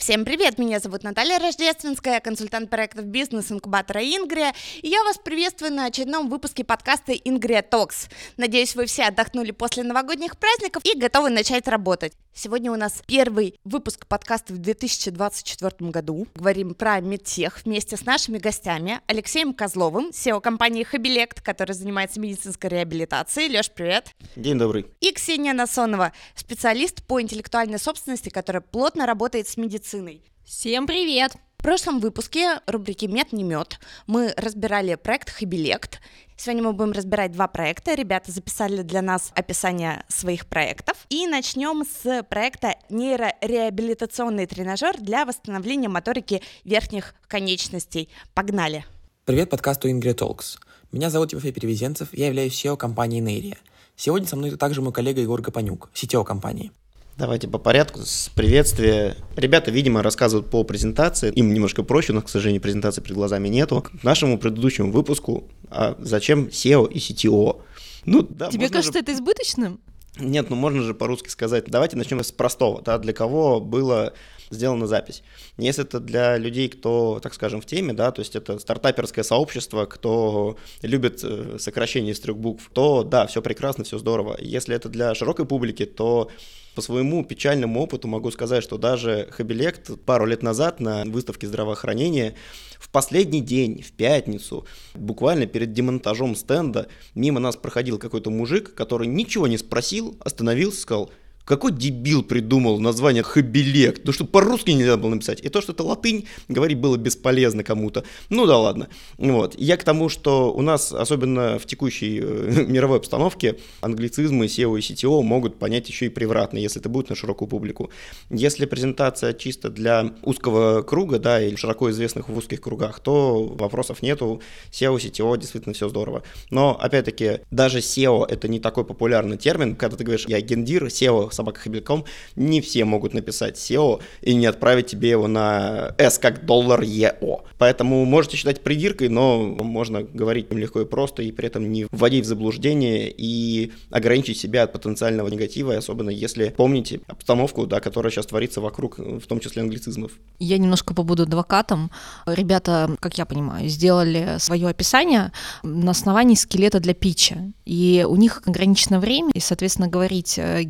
Всем привет, меня зовут Наталья Рождественская, консультант проектов бизнес-инкубатора Ингрия, и я вас приветствую на очередном выпуске подкаста Ингрия Talks. Надеюсь, вы все отдохнули после новогодних праздников и готовы начать работать. Сегодня у нас первый выпуск подкаста в 2024 году. Говорим про медтех вместе с нашими гостями Алексеем Козловым, CEO компании Хабилект, который занимается медицинской реабилитацией. Леш, привет. День добрый. И Ксения Насонова, специалист по интеллектуальной собственности, которая плотно работает с медициной медициной. Всем привет! В прошлом выпуске рубрики «Мед не мед» мы разбирали проект «Хабилект». Сегодня мы будем разбирать два проекта. Ребята записали для нас описание своих проектов. И начнем с проекта «Нейрореабилитационный тренажер для восстановления моторики верхних конечностей». Погнали! Привет подкасту Ingrid Talks. Меня зовут Тимофей Перевезенцев, я являюсь SEO компании Нейрия. Сегодня со мной также мой коллега Егор Гапанюк, CTO компании. Давайте по порядку. С приветствия. Ребята, видимо, рассказывают по презентации. Им немножко проще, но, к сожалению, презентации перед глазами нету. К нашему предыдущему выпуску а зачем SEO и CTO? Ну, да, Тебе кажется же... это избыточным? Нет, ну можно же по-русски сказать. Давайте начнем с простого. Да, для кого было сделана запись. Если это для людей, кто, так скажем, в теме, да, то есть это стартаперское сообщество, кто любит э, сокращение из трех букв, то да, все прекрасно, все здорово. Если это для широкой публики, то по своему печальному опыту могу сказать, что даже Хабилект пару лет назад на выставке здравоохранения в последний день, в пятницу, буквально перед демонтажом стенда, мимо нас проходил какой-то мужик, который ничего не спросил, остановился, сказал, какой дебил придумал название хабилект? Ну что по-русски нельзя было написать. И то, что это латынь, говорить было бесполезно кому-то. Ну да ладно. Вот. Я к тому, что у нас, особенно в текущей э, мировой обстановке, англицизмы, SEO и CTO могут понять еще и превратно, если это будет на широкую публику. Если презентация чисто для узкого круга, да, или широко известных в узких кругах, то вопросов нету. SEO, CTO, действительно все здорово. Но, опять-таки, даже SEO это не такой популярный термин. Когда ты говоришь, я гендир, SEO собакахабильком, не все могут написать SEO и не отправить тебе его на S как доллар EO. Поэтому можете считать придиркой, но можно говорить легко и просто, и при этом не вводить в заблуждение и ограничить себя от потенциального негатива, особенно если помните обстановку, да, которая сейчас творится вокруг, в том числе англицизмов. Я немножко побуду адвокатом. Ребята, как я понимаю, сделали свое описание на основании скелета для питча. И у них ограничено время, и, соответственно, говорить э,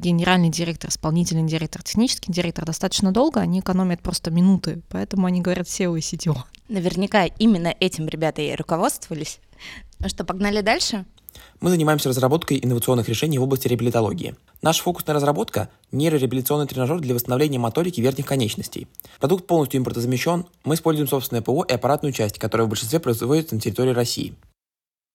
генеральный директор, исполнительный директор, технический директор достаточно долго, они экономят просто минуты, поэтому они говорят SEO и CTO. Наверняка именно этим ребята и руководствовались. Ну что, погнали дальше? Мы занимаемся разработкой инновационных решений в области реабилитологии. Наш фокусная разработка – нейрореабилитационный тренажер для восстановления моторики верхних конечностей. Продукт полностью импортозамещен, мы используем собственное ПО и аппаратную часть, которая в большинстве производится на территории России.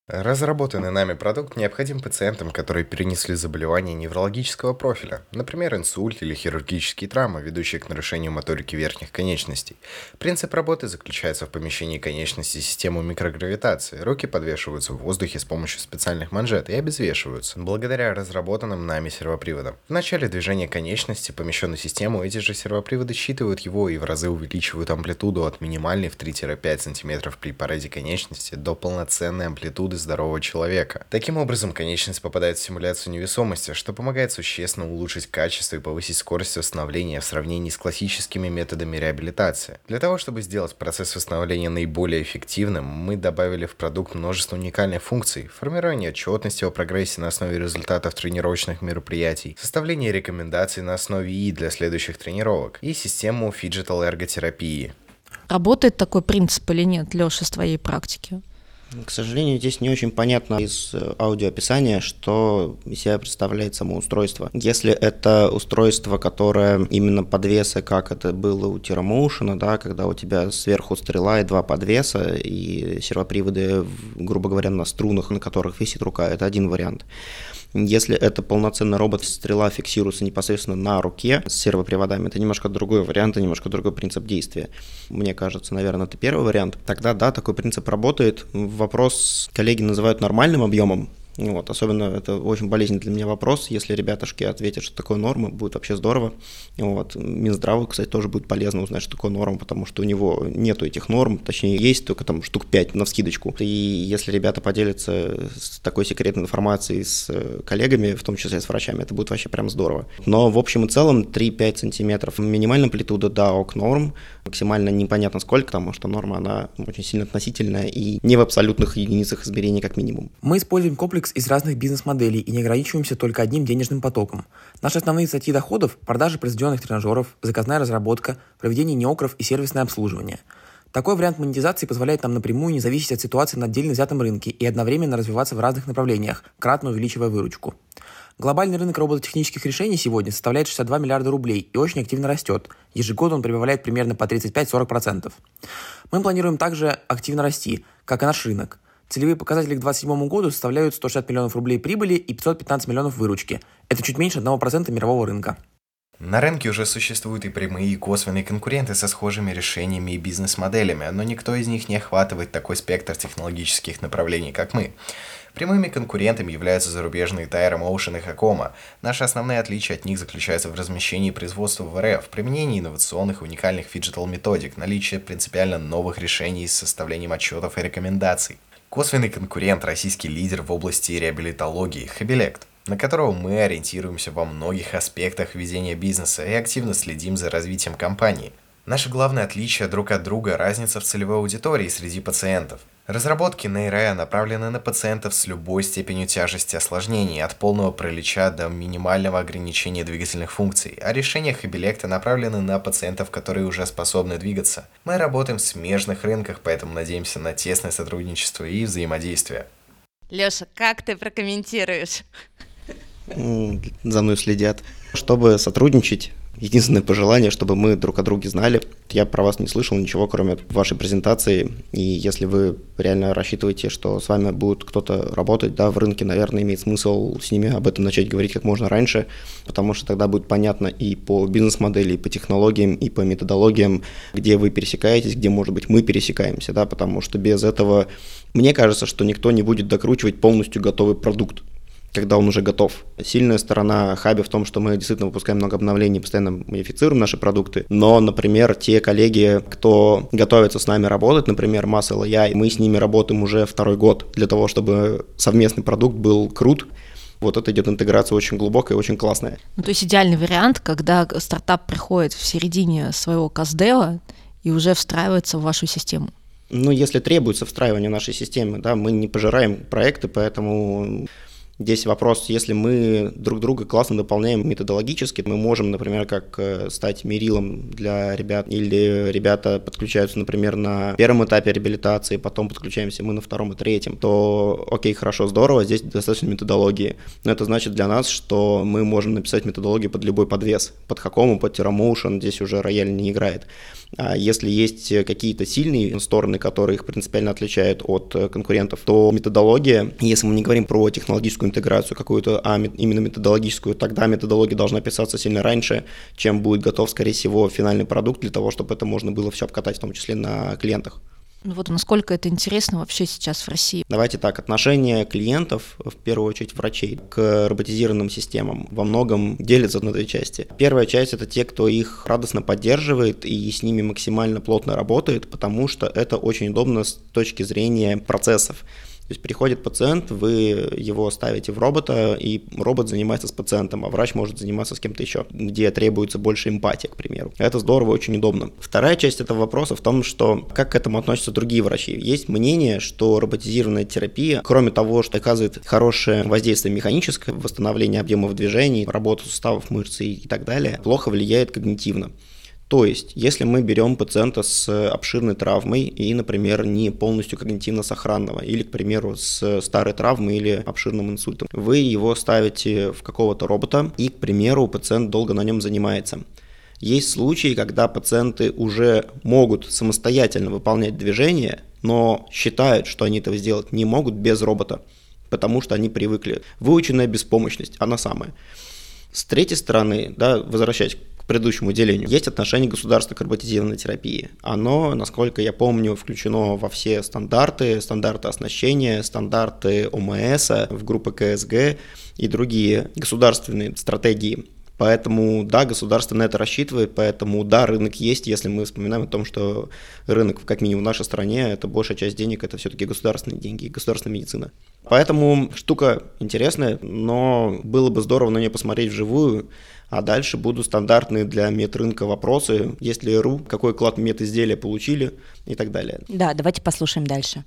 Разработанный нами продукт необходим пациентам, которые перенесли заболевания неврологического профиля, например, инсульт или хирургические травмы, ведущие к нарушению моторики верхних конечностей. Принцип работы заключается в помещении конечности системы микрогравитации. Руки подвешиваются в воздухе с помощью специальных манжет и обезвешиваются, благодаря разработанным нами сервоприводам. В начале движения конечности, помещенной систему, эти же сервоприводы считывают его и в разы увеличивают амплитуду от минимальной в 3-5 см при параде конечности до полноценной амплитуды природы здорового человека. Таким образом, конечность попадает в симуляцию невесомости, что помогает существенно улучшить качество и повысить скорость восстановления в сравнении с классическими методами реабилитации. Для того, чтобы сделать процесс восстановления наиболее эффективным, мы добавили в продукт множество уникальных функций, формирование отчетности о прогрессе на основе результатов тренировочных мероприятий, составление рекомендаций на основе ИИ для следующих тренировок и систему фиджитал эрготерапии. Работает такой принцип или нет, Леша, с твоей практики? К сожалению, здесь не очень понятно из э, аудиоописания, что из себя представляет само устройство. Если это устройство, которое именно подвесы, как это было у Tyromotion, да, когда у тебя сверху стрела и два подвеса, и сервоприводы, грубо говоря, на струнах, на которых висит рука, это один вариант. Если это полноценный робот, стрела фиксируется непосредственно на руке с сервоприводами, это немножко другой вариант, немножко другой принцип действия. Мне кажется, наверное, это первый вариант. Тогда, да, такой принцип работает. Вопрос коллеги называют нормальным объемом Вот, особенно это очень болезненный для меня вопрос. Если ребятушки ответят, что такое норма, будет вообще здорово. Вот. Минздраву, кстати, тоже будет полезно узнать, что такое норма, потому что у него нету этих норм, точнее, есть только там штук 5 на вскидочку. И если ребята поделятся с такой секретной информацией с коллегами, в том числе с врачами, это будет вообще прям здорово. Но в общем и целом 3-5 сантиметров минимальная амплитуда, да, ок норм, максимально непонятно сколько, потому что норма, она очень сильно относительная и не в абсолютных единицах измерения как минимум. Мы используем комплекс из разных бизнес-моделей и не ограничиваемся только одним денежным потоком. Наши основные статьи доходов – продажа произведенных тренажеров, заказная разработка, проведение неокров и сервисное обслуживание. Такой вариант монетизации позволяет нам напрямую не зависеть от ситуации на отдельно взятом рынке и одновременно развиваться в разных направлениях, кратно увеличивая выручку. Глобальный рынок робототехнических решений сегодня составляет 62 миллиарда рублей и очень активно растет. Ежегодно он прибавляет примерно по 35-40%. Мы планируем также активно расти, как и наш рынок. Целевые показатели к 2027 году составляют 160 миллионов рублей прибыли и 515 миллионов выручки. Это чуть меньше 1% мирового рынка. На рынке уже существуют и прямые, и косвенные конкуренты со схожими решениями и бизнес-моделями, но никто из них не охватывает такой спектр технологических направлений, как мы. Прямыми конкурентами являются зарубежные Tyromotion и Hocoma. Наши основные отличия от них заключаются в размещении производства в РФ, применении инновационных и уникальных фиджитал методик, наличии принципиально новых решений с составлением отчетов и рекомендаций. Косвенный конкурент – российский лидер в области реабилитологии Хабилект на которого мы ориентируемся во многих аспектах ведения бизнеса и активно следим за развитием компании. Наше главное отличие друг от друга – разница в целевой аудитории среди пациентов – Разработки нейроя направлены на пациентов с любой степенью тяжести осложнений, от полного паралича до минимального ограничения двигательных функций, а решения Хабилекта направлены на пациентов, которые уже способны двигаться. Мы работаем в смежных рынках, поэтому надеемся на тесное сотрудничество и взаимодействие. Леша, как ты прокомментируешь? За мной следят. Чтобы сотрудничать, единственное пожелание, чтобы мы друг о друге знали. Я про вас не слышал ничего, кроме вашей презентации. И если вы реально рассчитываете, что с вами будет кто-то работать, да, в рынке, наверное, имеет смысл с ними об этом начать говорить как можно раньше, потому что тогда будет понятно и по бизнес-модели, и по технологиям, и по методологиям, где вы пересекаетесь, где, может быть, мы пересекаемся, да, потому что без этого, мне кажется, что никто не будет докручивать полностью готовый продукт когда он уже готов. Сильная сторона Хаби в том, что мы действительно выпускаем много обновлений, постоянно модифицируем наши продукты, но, например, те коллеги, кто готовится с нами работать, например, Muscle AI, мы с ними работаем уже второй год для того, чтобы совместный продукт был крут, вот это идет интеграция очень глубокая и очень классная. Ну, то есть идеальный вариант, когда стартап приходит в середине своего каздева и уже встраивается в вашу систему. Ну, если требуется встраивание нашей системы, да, мы не пожираем проекты, поэтому Здесь вопрос, если мы друг друга классно дополняем методологически, мы можем, например, как э, стать мерилом для ребят, или ребята подключаются, например, на первом этапе реабилитации, потом подключаемся мы на втором и третьем, то окей, хорошо, здорово, здесь достаточно методологии. Но это значит для нас, что мы можем написать методологию под любой подвес, под Хакому, под TerraMotion, здесь уже рояль не играет. А если есть какие-то сильные стороны, которые их принципиально отличают от э, конкурентов, то методология, если мы не говорим про технологическую интеграцию какую-то, а именно методологическую, тогда методология должна писаться сильно раньше, чем будет готов, скорее всего, финальный продукт для того, чтобы это можно было все обкатать, в том числе на клиентах. Ну вот насколько это интересно вообще сейчас в России? Давайте так, отношение клиентов, в первую очередь врачей, к роботизированным системам во многом делятся на две части. Первая часть – это те, кто их радостно поддерживает и с ними максимально плотно работает, потому что это очень удобно с точки зрения процессов. То есть приходит пациент, вы его ставите в робота, и робот занимается с пациентом, а врач может заниматься с кем-то еще, где требуется больше эмпатии, к примеру. Это здорово, очень удобно. Вторая часть этого вопроса в том, что как к этому относятся другие врачи. Есть мнение, что роботизированная терапия, кроме того, что оказывает хорошее воздействие механическое, восстановление объемов движений, работу суставов, мышц и так далее, плохо влияет когнитивно. То есть, если мы берем пациента с обширной травмой и, например, не полностью когнитивно-сохранного, или, к примеру, с старой травмой или обширным инсультом, вы его ставите в какого-то робота, и, к примеру, пациент долго на нем занимается. Есть случаи, когда пациенты уже могут самостоятельно выполнять движения, но считают, что они этого сделать не могут без робота, потому что они привыкли. Выученная беспомощность, она самая. С третьей стороны, да, возвращаясь к предыдущему делению. Есть отношение государства к роботизированной терапии. Оно, насколько я помню, включено во все стандарты, стандарты оснащения, стандарты ОМС, в группы КСГ и другие государственные стратегии Поэтому, да, государство на это рассчитывает, поэтому, да, рынок есть, если мы вспоминаем о том, что рынок, как минимум в нашей стране, это большая часть денег, это все-таки государственные деньги, государственная медицина. Поэтому штука интересная, но было бы здорово на нее посмотреть вживую, а дальше будут стандартные для медрынка вопросы, есть ли РУ, какой клад медизделия получили и так далее. Да, давайте послушаем дальше.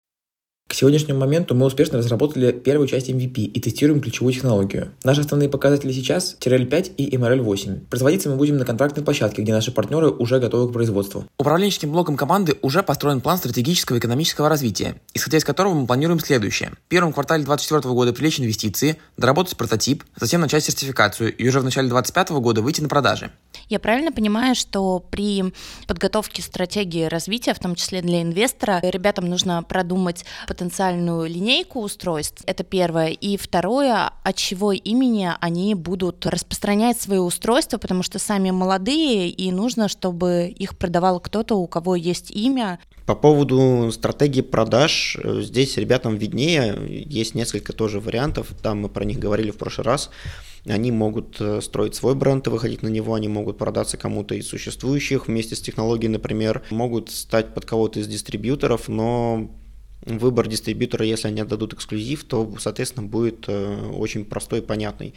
К сегодняшнему моменту мы успешно разработали первую часть MVP и тестируем ключевую технологию. Наши основные показатели сейчас – TRL5 и MRL8. Производиться мы будем на контрактной площадке, где наши партнеры уже готовы к производству. Управленческим блоком команды уже построен план стратегического и экономического развития, исходя из которого мы планируем следующее. В первом квартале 2024 года привлечь инвестиции, доработать прототип, затем начать сертификацию и уже в начале 2025 года выйти на продажи. Я правильно понимаю, что при подготовке стратегии развития, в том числе для инвестора, ребятам нужно продумать потенциальную линейку устройств. Это первое. И второе, от чего имени они будут распространять свои устройства, потому что сами молодые, и нужно, чтобы их продавал кто-то, у кого есть имя. По поводу стратегии продаж, э, здесь ребятам виднее, есть несколько тоже вариантов, там мы про них говорили в прошлый раз. Они могут э, строить свой бренд и выходить на него, они могут продаться кому-то из существующих вместе с технологией, например, могут стать под кого-то из дистрибьюторов, но выбор дистрибьютора, если они отдадут эксклюзив, то, соответственно, будет э, очень простой и понятный.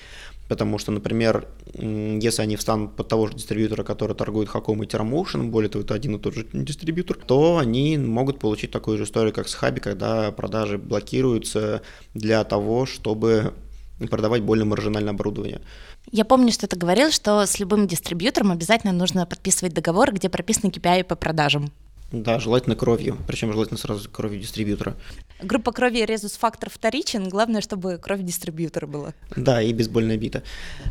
Потому что, например, если они встанут под того же дистрибьютора, который торгует Хаком и Terramotion, более того, это один и тот же дистрибьютор, то они могут получить такую же историю, как с Хаби, когда продажи блокируются для того, чтобы продавать более маржинальное оборудование. Я помню, что ты говорил, что с любым дистрибьютором обязательно нужно подписывать договор, где прописаны KPI по продажам. Да, желательно кровью, причем желательно сразу кровью дистрибьютора. Группа крови резус-фактор вторичен, главное, чтобы кровь дистрибьютора была. Да, и бейсбольная бита.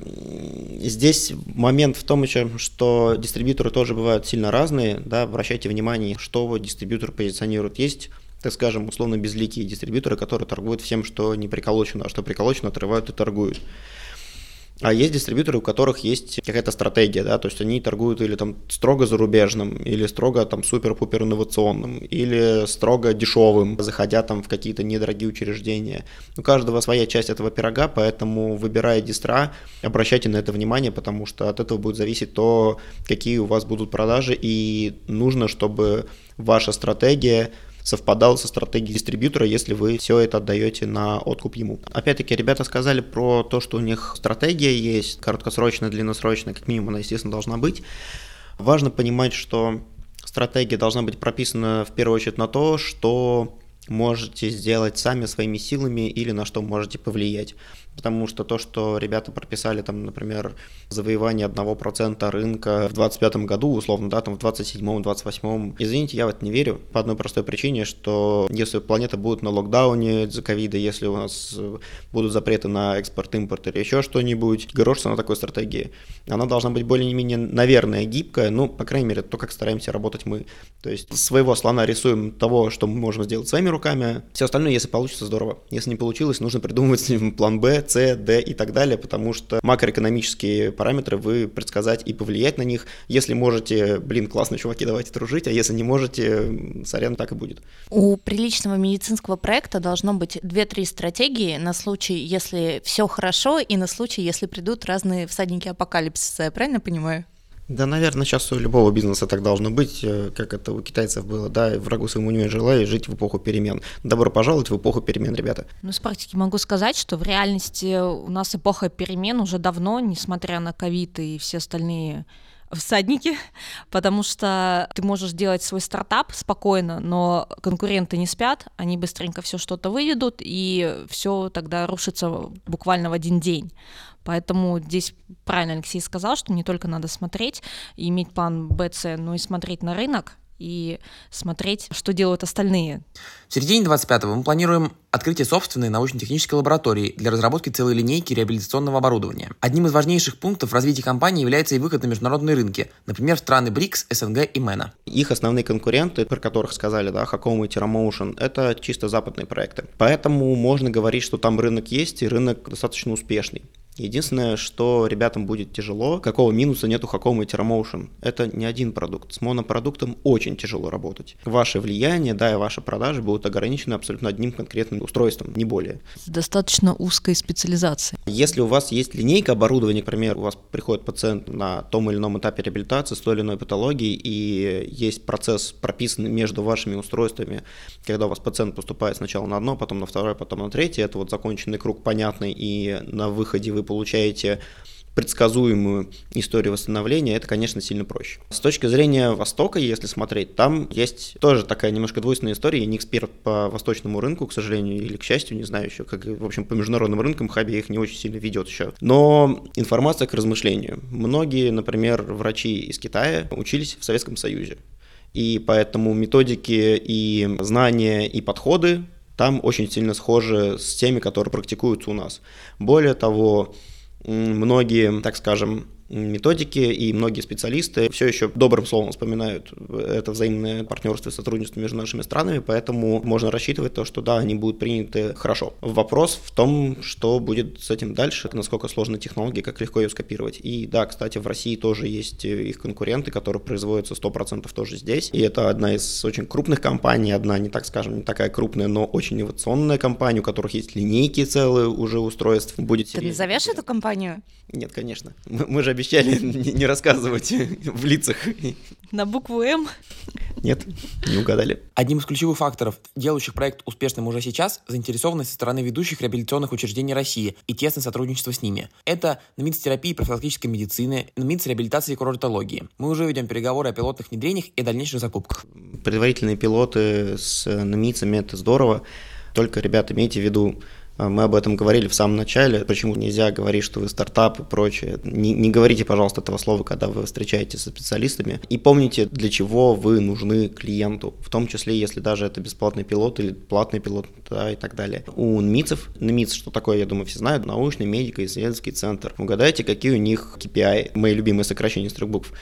Здесь момент в том еще, что дистрибьюторы тоже бывают сильно разные, да, обращайте внимание, что дистрибьютор позиционирует. Есть так скажем, условно безликие дистрибьюторы, которые торгуют всем, что не приколочено, а что приколочено, отрывают и торгуют. А есть дистрибьюторы, у которых есть какая-то стратегия, да, то есть они торгуют или там строго зарубежным, или строго там супер-пупер инновационным, или строго дешевым, заходя там в какие-то недорогие учреждения. У каждого своя часть этого пирога, поэтому выбирая дистра, обращайте на это внимание, потому что от этого будет зависеть то, какие у вас будут продажи, и нужно, чтобы ваша стратегия совпадал со стратегией дистрибьютора, если вы все это отдаете на откуп ему. Опять-таки, ребята сказали про то, что у них стратегия есть, краткосрочная, длинносрочная, как минимум она, естественно, должна быть. Важно понимать, что стратегия должна быть прописана в первую очередь на то, что можете сделать сами своими силами или на что можете повлиять потому что то, что ребята прописали, там, например, завоевание 1% рынка в 2025 году, условно, да, там в 27-м, 28-м, извините, я в это не верю по одной простой причине, что если планета будет на локдауне из-за ковида, если у нас будут запреты на экспорт, импорт или еще что-нибудь, грошься на такой стратегии. Она должна быть более-менее, наверное, гибкая, ну, по крайней мере, то, как стараемся работать мы. То есть своего слона рисуем того, что мы можем сделать своими руками, все остальное, если получится, здорово. Если не получилось, нужно придумывать план Б, С, Д и так далее, потому что макроэкономические параметры вы предсказать и повлиять на них. Если можете, блин, классно, чуваки, давайте дружить, а если не можете, сорян, так и будет. У приличного медицинского проекта должно быть 2-3 стратегии на случай, если все хорошо, и на случай, если придут разные всадники апокалипсиса, я правильно понимаю? Да, наверное, сейчас у любого бизнеса так должно быть, э, как это у китайцев было, да, врагу своему не желаю жить в эпоху перемен. Добро пожаловать в эпоху перемен, ребята. Ну, с практики могу сказать, что в реальности у нас эпоха перемен уже давно, несмотря на ковид и все остальные всадники, потому что ты можешь делать свой стартап спокойно, но конкуренты не спят, они быстренько все что-то выведут, и все тогда рушится буквально в один день. Поэтому здесь правильно Алексей сказал, что не только надо смотреть и иметь план Б, С, но и смотреть на рынок, и смотреть, что делают остальные. В середине 25-го мы планируем открытие собственной научно-технической лаборатории для разработки целой линейки реабилитационного оборудования. Одним из важнейших пунктов развития компании является и выход на международные рынки, например, в страны БРИКС, СНГ и МЭНА. Их основные конкуренты, про которых сказали, да, Хаком и Terramotion, это чисто западные проекты. Поэтому можно говорить, что там рынок есть, и рынок достаточно успешный. Единственное, что ребятам будет тяжело, какого минуса нету Hacom и TerraMotion. Это не один продукт. С монопродуктом очень тяжело работать. Ваше влияние, да, и ваши продажи будут ограничены абсолютно одним конкретным устройством, не более. Достаточно узкой специализации. Если у вас есть линейка оборудования, к примеру, у вас приходит пациент на том или ином этапе реабилитации с той или иной патологией, и есть процесс прописанный между вашими устройствами, когда у вас пациент поступает сначала на одно, потом на второе, потом на третье, это вот законченный круг понятный, и на выходе вы получаете предсказуемую историю восстановления, это, конечно, сильно проще. С точки зрения Востока, если смотреть, там есть тоже такая немножко двойственная история. Я не эксперт по восточному рынку, к сожалению, или к счастью, не знаю еще, как, в общем, по международным рынкам Хаби их не очень сильно ведет еще. Но информация к размышлению. Многие, например, врачи из Китая учились в Советском Союзе. И поэтому методики и знания и подходы там очень сильно схожи с теми, которые практикуются у нас. Более того, многие, так скажем, методики, и многие специалисты все еще добрым словом вспоминают это взаимное партнерство и сотрудничество между нашими странами, поэтому можно рассчитывать то, что да, они будут приняты хорошо. Вопрос в том, что будет с этим дальше, насколько сложны технологии, как легко ее скопировать. И да, кстати, в России тоже есть их конкуренты, которые производятся 100% тоже здесь, и это одна из очень крупных компаний, одна не так скажем, не такая крупная, но очень инновационная компания, у которых есть линейки целые уже устройств. Будет Ты назовешь эту компанию? Нет, конечно. Мы, мы же обещали не рассказывать в лицах. На букву М? Нет, не угадали. Одним из ключевых факторов, делающих проект успешным уже сейчас, заинтересованность со стороны ведущих реабилитационных учреждений России и тесное сотрудничество с ними. Это НМИЦ терапии и профилактической медицины, НМИЦ реабилитации и курортологии. Мы уже ведем переговоры о пилотных внедрениях и дальнейших закупках. Предварительные пилоты с НМИЦами – это здорово. Только, ребята, имейте в виду, мы об этом говорили в самом начале, почему нельзя говорить, что вы стартап и прочее. Не, не говорите, пожалуйста, этого слова, когда вы встречаетесь со специалистами. И помните, для чего вы нужны клиенту, в том числе, если даже это бесплатный пилот или платный пилот да, и так далее. У НМИЦев, НМИЦ, что такое, я думаю, все знают, научный медико-исследовательский центр. Угадайте, какие у них KPI, мои любимые сокращения из трех букв.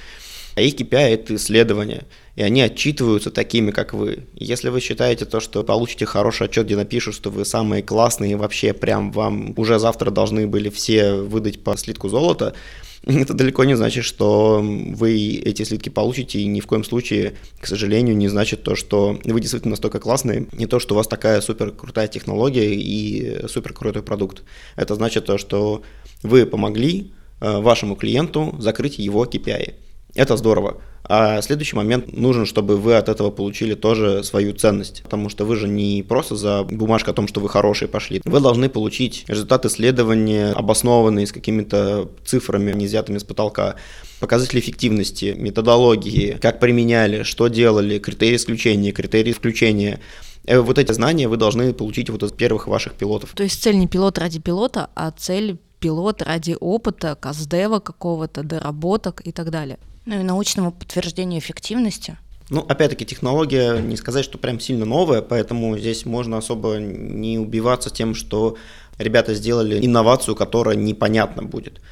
А их KPI – это исследования, и они отчитываются такими, как вы. Если вы считаете то, что получите хороший отчет, где напишут, что вы самые классные, и вообще прям вам уже завтра должны были все выдать по слитку золота, это далеко не значит, что вы эти слитки получите, и ни в коем случае, к сожалению, не значит то, что вы действительно настолько классные, не то, что у вас такая супер крутая технология и супер крутой продукт. Это значит то, что вы помогли э, вашему клиенту закрыть его KPI. Это здорово. А следующий момент нужен, чтобы вы от этого получили тоже свою ценность. Потому что вы же не просто за бумажку о том, что вы хорошие пошли. Вы должны получить результат исследования, обоснованные с какими-то цифрами, не взятыми с потолка показатели эффективности, методологии, как применяли, что делали, критерии исключения, критерии включения. Э, вот эти знания вы должны получить вот из первых ваших пилотов. То есть цель не пилот ради пилота, а цель пилот ради опыта, каздева какого-то, доработок и так далее. Ну и научному подтверждению эффективности. Ну, опять-таки, технология, не сказать, что прям сильно новая, поэтому здесь можно особо не убиваться тем, что ребята сделали инновацию, которая непонятна будет.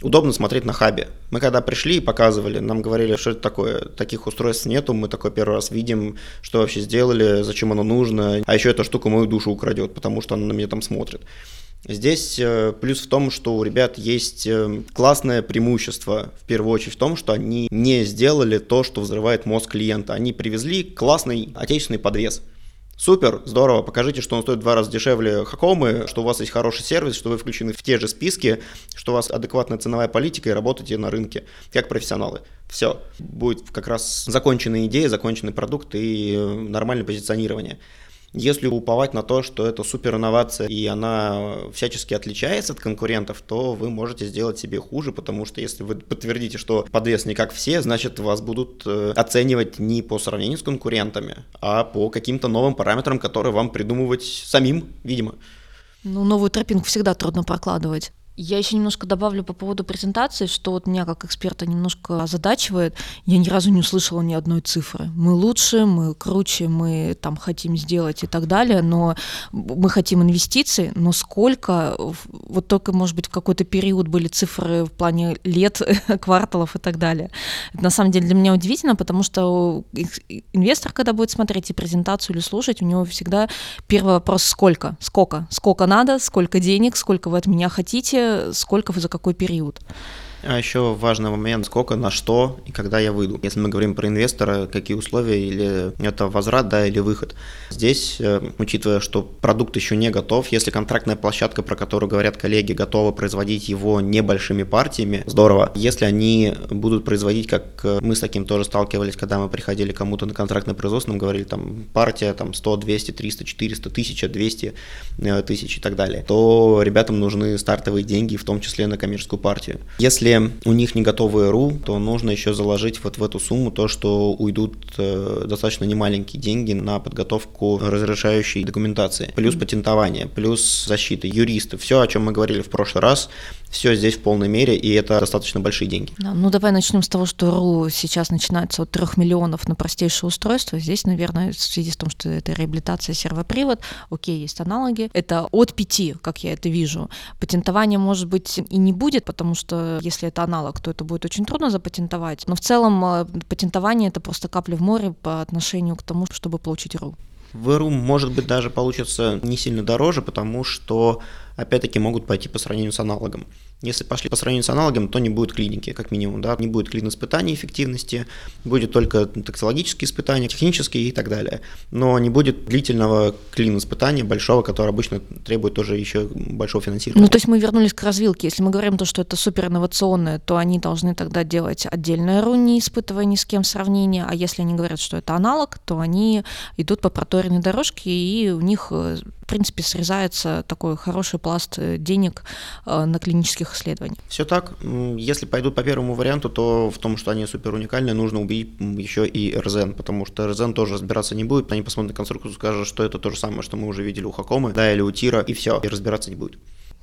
Удобно смотреть на хабе. Мы когда пришли и показывали, нам говорили, что это такое, таких устройств нету, мы такой первый раз видим, что вообще сделали, зачем оно нужно, а еще эта штука мою душу украдет, потому что она на меня там смотрит. Здесь э, плюс в том, что у ребят есть э, классное преимущество, в первую очередь в том, что они не сделали то, что взрывает мозг клиента. Они привезли классный отечественный подвес. Супер, здорово, покажите, что он стоит в два раза дешевле Хакомы, что у вас есть хороший сервис, что вы включены в те же списки, что у вас адекватная ценовая политика и работаете на рынке как профессионалы. Все, будет как раз законченная идея, законченный продукт и э, нормальное позиционирование. Если уповать на то, что это супер инновация и она всячески отличается от конкурентов, то вы можете сделать себе хуже, потому что если вы подтвердите, что подвес не как все, значит вас будут э, оценивать не по сравнению с конкурентами, а по каким-то новым параметрам, которые вам придумывать самим, видимо. Ну, новую тропинку всегда трудно прокладывать. Я еще немножко добавлю по поводу презентации, что вот меня как эксперта немножко озадачивает. Я ни разу не услышала ни одной цифры. Мы лучше, мы круче, мы там хотим сделать и так далее, но мы хотим инвестиций, но сколько, вот только, может быть, в какой-то период были цифры в плане лет, кварталов и так далее. Это на самом деле для меня удивительно, потому что инвестор, когда будет смотреть и презентацию или слушать, у него всегда первый вопрос «сколько?», «сколько?», «сколько надо?», «сколько денег?», «сколько вы от меня хотите?», сколько за какой период. А еще важный момент, сколько, на что и когда я выйду. Если мы говорим про инвестора, какие условия, или это возврат, да, или выход. Здесь, э, учитывая, что продукт еще не готов, если контрактная площадка, про которую говорят коллеги, готова производить его небольшими партиями, здорово. Если они будут производить, как э, мы с таким тоже сталкивались, когда мы приходили кому-то на контрактное производство, нам говорили, там, партия там 100, 200, 300, 400, 1000, 200 тысяч и так далее, то ребятам нужны стартовые деньги, в том числе на коммерческую партию. Если у них не готовый РУ, то нужно еще заложить вот в эту сумму то, что уйдут э, достаточно немаленькие деньги на подготовку разрешающей документации, плюс патентование, плюс защита, юристы, все, о чем мы говорили в прошлый раз, все здесь в полной мере, и это достаточно большие деньги. Да, ну давай начнем с того, что РУ сейчас начинается от 3 миллионов на простейшее устройство. Здесь, наверное, в связи с том, что это реабилитация сервопривод, окей, есть аналоги. Это от 5, как я это вижу. Патентование, может быть, и не будет, потому что если это аналог, то это будет очень трудно запатентовать. Но в целом э, патентование — это просто капля в море по отношению к тому, чтобы получить РУ. В РУ, может быть, даже получится не сильно дороже, потому что опять-таки могут пойти по сравнению с аналогом. Если пошли по сравнению с аналогом, то не будет клиники, как минимум, да, не будет клин-испытаний эффективности, будет только токсологические испытания, технические и так далее. Но не будет длительного клин-испытания большого, которое обычно требует тоже еще большого финансирования. Ну, то есть мы вернулись к развилке. Если мы говорим то, что это супер инновационное, то они должны тогда делать отдельное РУ, не испытывая ни с кем сравнения, а если они говорят, что это аналог, то они идут по проторенной дорожке, и у них э, в принципе, срезается такой хороший пласт э, денег э, на клинических исследованиях. Все так. Если пойдут по первому варианту, то в том, что они супер уникальные, нужно убить еще и РЗН, потому что РЗН тоже разбираться не будет. Они посмотрят на конструкцию, скажут, что это то же самое, что мы уже видели у Хакомы, да, или у Тира, и все, и разбираться не будет.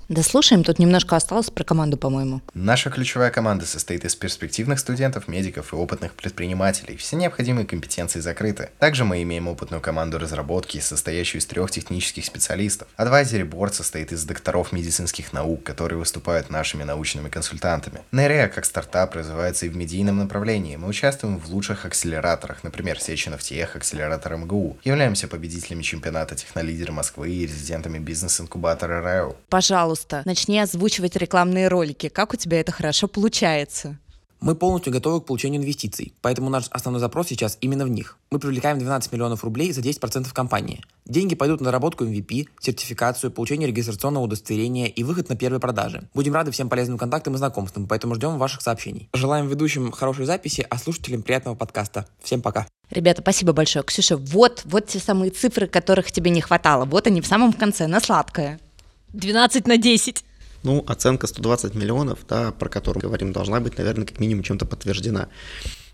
Да слушаем, тут немножко осталось про команду, по-моему. Наша ключевая команда состоит из перспективных студентов, медиков и опытных предпринимателей. Все необходимые компетенции закрыты. Также мы имеем опытную команду разработки, состоящую из трех технических специалистов. Advisory Board состоит из докторов медицинских наук, которые выступают нашими научными консультантами. Нерея как стартап развивается и в медийном направлении. Мы участвуем в лучших акселераторах, например, Сеченов Тех, акселератор МГУ. Являемся победителями чемпионата Технолидера Москвы и резидентами бизнес-инкубатора РАО. Пожалуйста, пожалуйста, начни озвучивать рекламные ролики. Как у тебя это хорошо получается? Мы полностью готовы к получению инвестиций, поэтому наш основной запрос сейчас именно в них. Мы привлекаем 12 миллионов рублей за 10% компании. Деньги пойдут на доработку MVP, сертификацию, получение регистрационного удостоверения и выход на первые продажи. Будем рады всем полезным контактам и знакомствам, поэтому ждем ваших сообщений. Желаем ведущим хорошей записи, а слушателям приятного подкаста. Всем пока. Ребята, спасибо большое. Ксюша, вот, вот те самые цифры, которых тебе не хватало. Вот они в самом конце, на сладкое. 12 на 10. Ну, оценка 120 миллионов, да, про которую говорим, должна быть, наверное, как минимум чем-то подтверждена.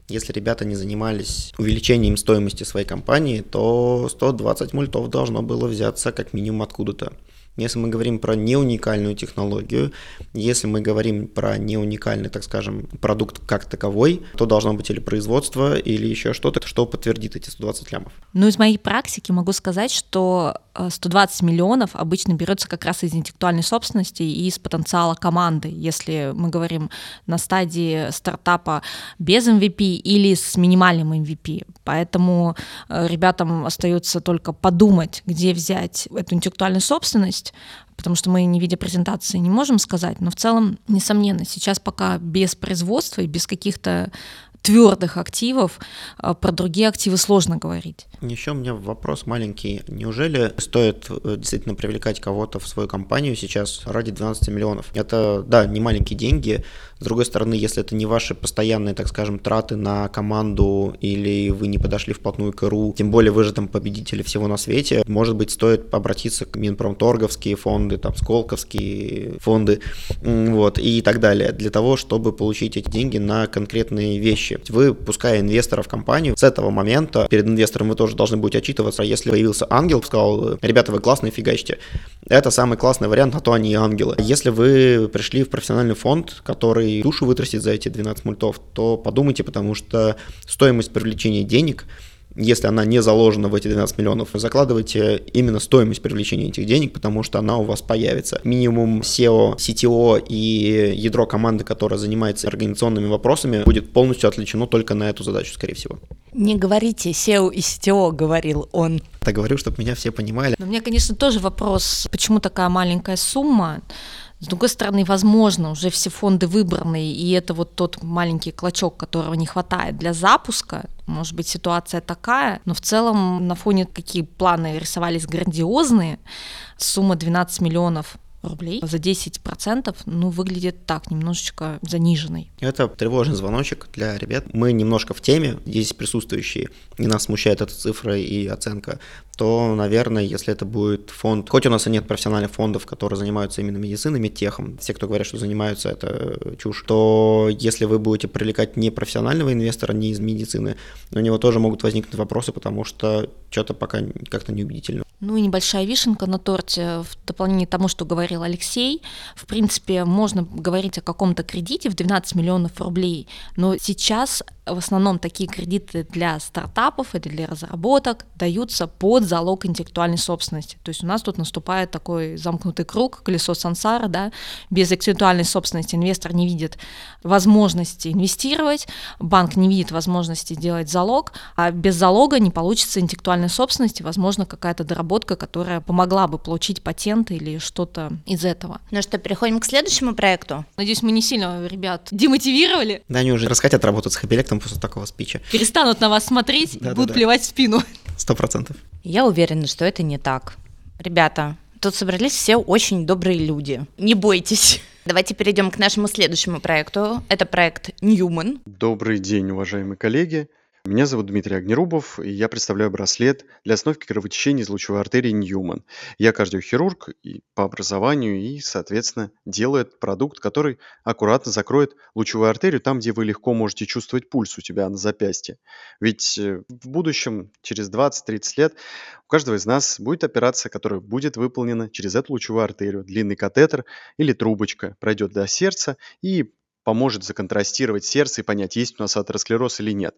Если ребята не занимались увеличением стоимости своей компании, то 120 мультов должно было взяться как минимум откуда-то. Если мы говорим про неуникальную технологию, если мы говорим про неуникальный, так скажем, продукт как таковой, то должно быть или производство, или еще что-то, что подтвердит эти 120 лямов. Ну, из моей практики могу сказать, что 120 э, миллионов обычно берется как раз из интеллектуальной собственности и из потенциала команды, если мы говорим на стадии стартапа без MVP или с минимальным MVP. Поэтому э, ребятам остается только подумать, где взять эту интеллектуальную собственность, потому что мы, не видя презентации, не можем сказать, но в целом, несомненно, сейчас пока без производства и без каких-то твердых активов, а про другие активы сложно говорить. Еще у меня вопрос маленький. Неужели стоит э, действительно привлекать кого-то в свою компанию сейчас ради 12 миллионов? Это, да, не маленькие деньги. С другой стороны, если это не ваши постоянные, так скажем, траты на команду или вы не подошли вплотную к РУ, тем более вы же там победители всего на свете, может быть, стоит обратиться к Минпромторговские фонды, там, Сколковские фонды, вот, и так далее, для того, чтобы получить эти деньги на конкретные вещи. Вы, пуская инвестора в компанию, с этого момента перед инвестором вы тоже должны будете отчитываться. Если появился ангел, сказал, ребята, вы классные, фигачьте. Это самый классный вариант, а то они и ангелы. Если вы пришли в профессиональный фонд, который душу вытратит за эти 12 мультов, то подумайте, потому что стоимость привлечения денег если она не заложена в эти 12 миллионов, вы закладываете именно стоимость привлечения этих денег, потому что она у вас появится. Минимум SEO, CTO и ядро команды, которая занимается организационными вопросами, будет полностью отвлечено только на эту задачу, скорее всего. Не говорите SEO и CTO, говорил он. Так говорю, чтобы меня все понимали. Но у меня, конечно, тоже вопрос, почему такая маленькая сумма? С другой стороны, возможно, уже все фонды выбраны, и это вот тот маленький клочок, которого не хватает для запуска. Может быть, ситуация такая, но в целом на фоне какие планы рисовались грандиозные, сумма 12 миллионов рублей за 10%, ну, выглядит так, немножечко заниженной. Это тревожный звоночек для ребят. Мы немножко в теме, здесь присутствующие, и нас смущает эта цифра и оценка то, наверное, если это будет фонд, хоть у нас и нет профессиональных фондов, которые занимаются именно медициной, медтехом, все, кто говорят, что занимаются, это чушь, то если вы будете привлекать не профессионального инвестора, не из медицины, у него тоже могут возникнуть вопросы, потому что что-то пока как-то неубедительно. Ну и небольшая вишенка на торте в дополнение к тому, что говорил Алексей. В принципе, можно говорить о каком-то кредите в 12 миллионов рублей, но сейчас в основном такие кредиты для стартапов или для разработок даются под залог интеллектуальной собственности. То есть у нас тут наступает такой замкнутый круг, колесо сансара, да, без интеллектуальной собственности инвестор не видит возможности инвестировать, банк не видит возможности делать залог, а без залога не получится интеллектуальной собственности, возможно, какая-то доработка, которая помогла бы получить патент или что-то из этого. Ну что, переходим к следующему проекту. Надеюсь, мы не сильно ребят демотивировали. Да, они уже расхотят работать с после такого спича. Перестанут на вас смотреть и будут плевать в спину. Сто процентов. Я уверена, что это не так. Ребята, тут собрались все очень добрые люди. Не бойтесь. Давайте перейдем к нашему следующему проекту. Это проект Newman. Добрый день, уважаемые коллеги. Меня зовут Дмитрий Огнерубов, и я представляю браслет для остановки кровотечения из лучевой артерии Ньюман. Я кардиохирург и по образованию и, соответственно, делаю этот продукт, который аккуратно закроет лучевую артерию там, где вы легко можете чувствовать пульс у тебя на запястье. Ведь э, в будущем, через 20-30 лет, у каждого из нас будет операция, которая будет выполнена через эту лучевую артерию. Длинный катетер или трубочка пройдет до сердца и поможет законтрастировать сердце и понять, есть у нас атеросклероз или нет.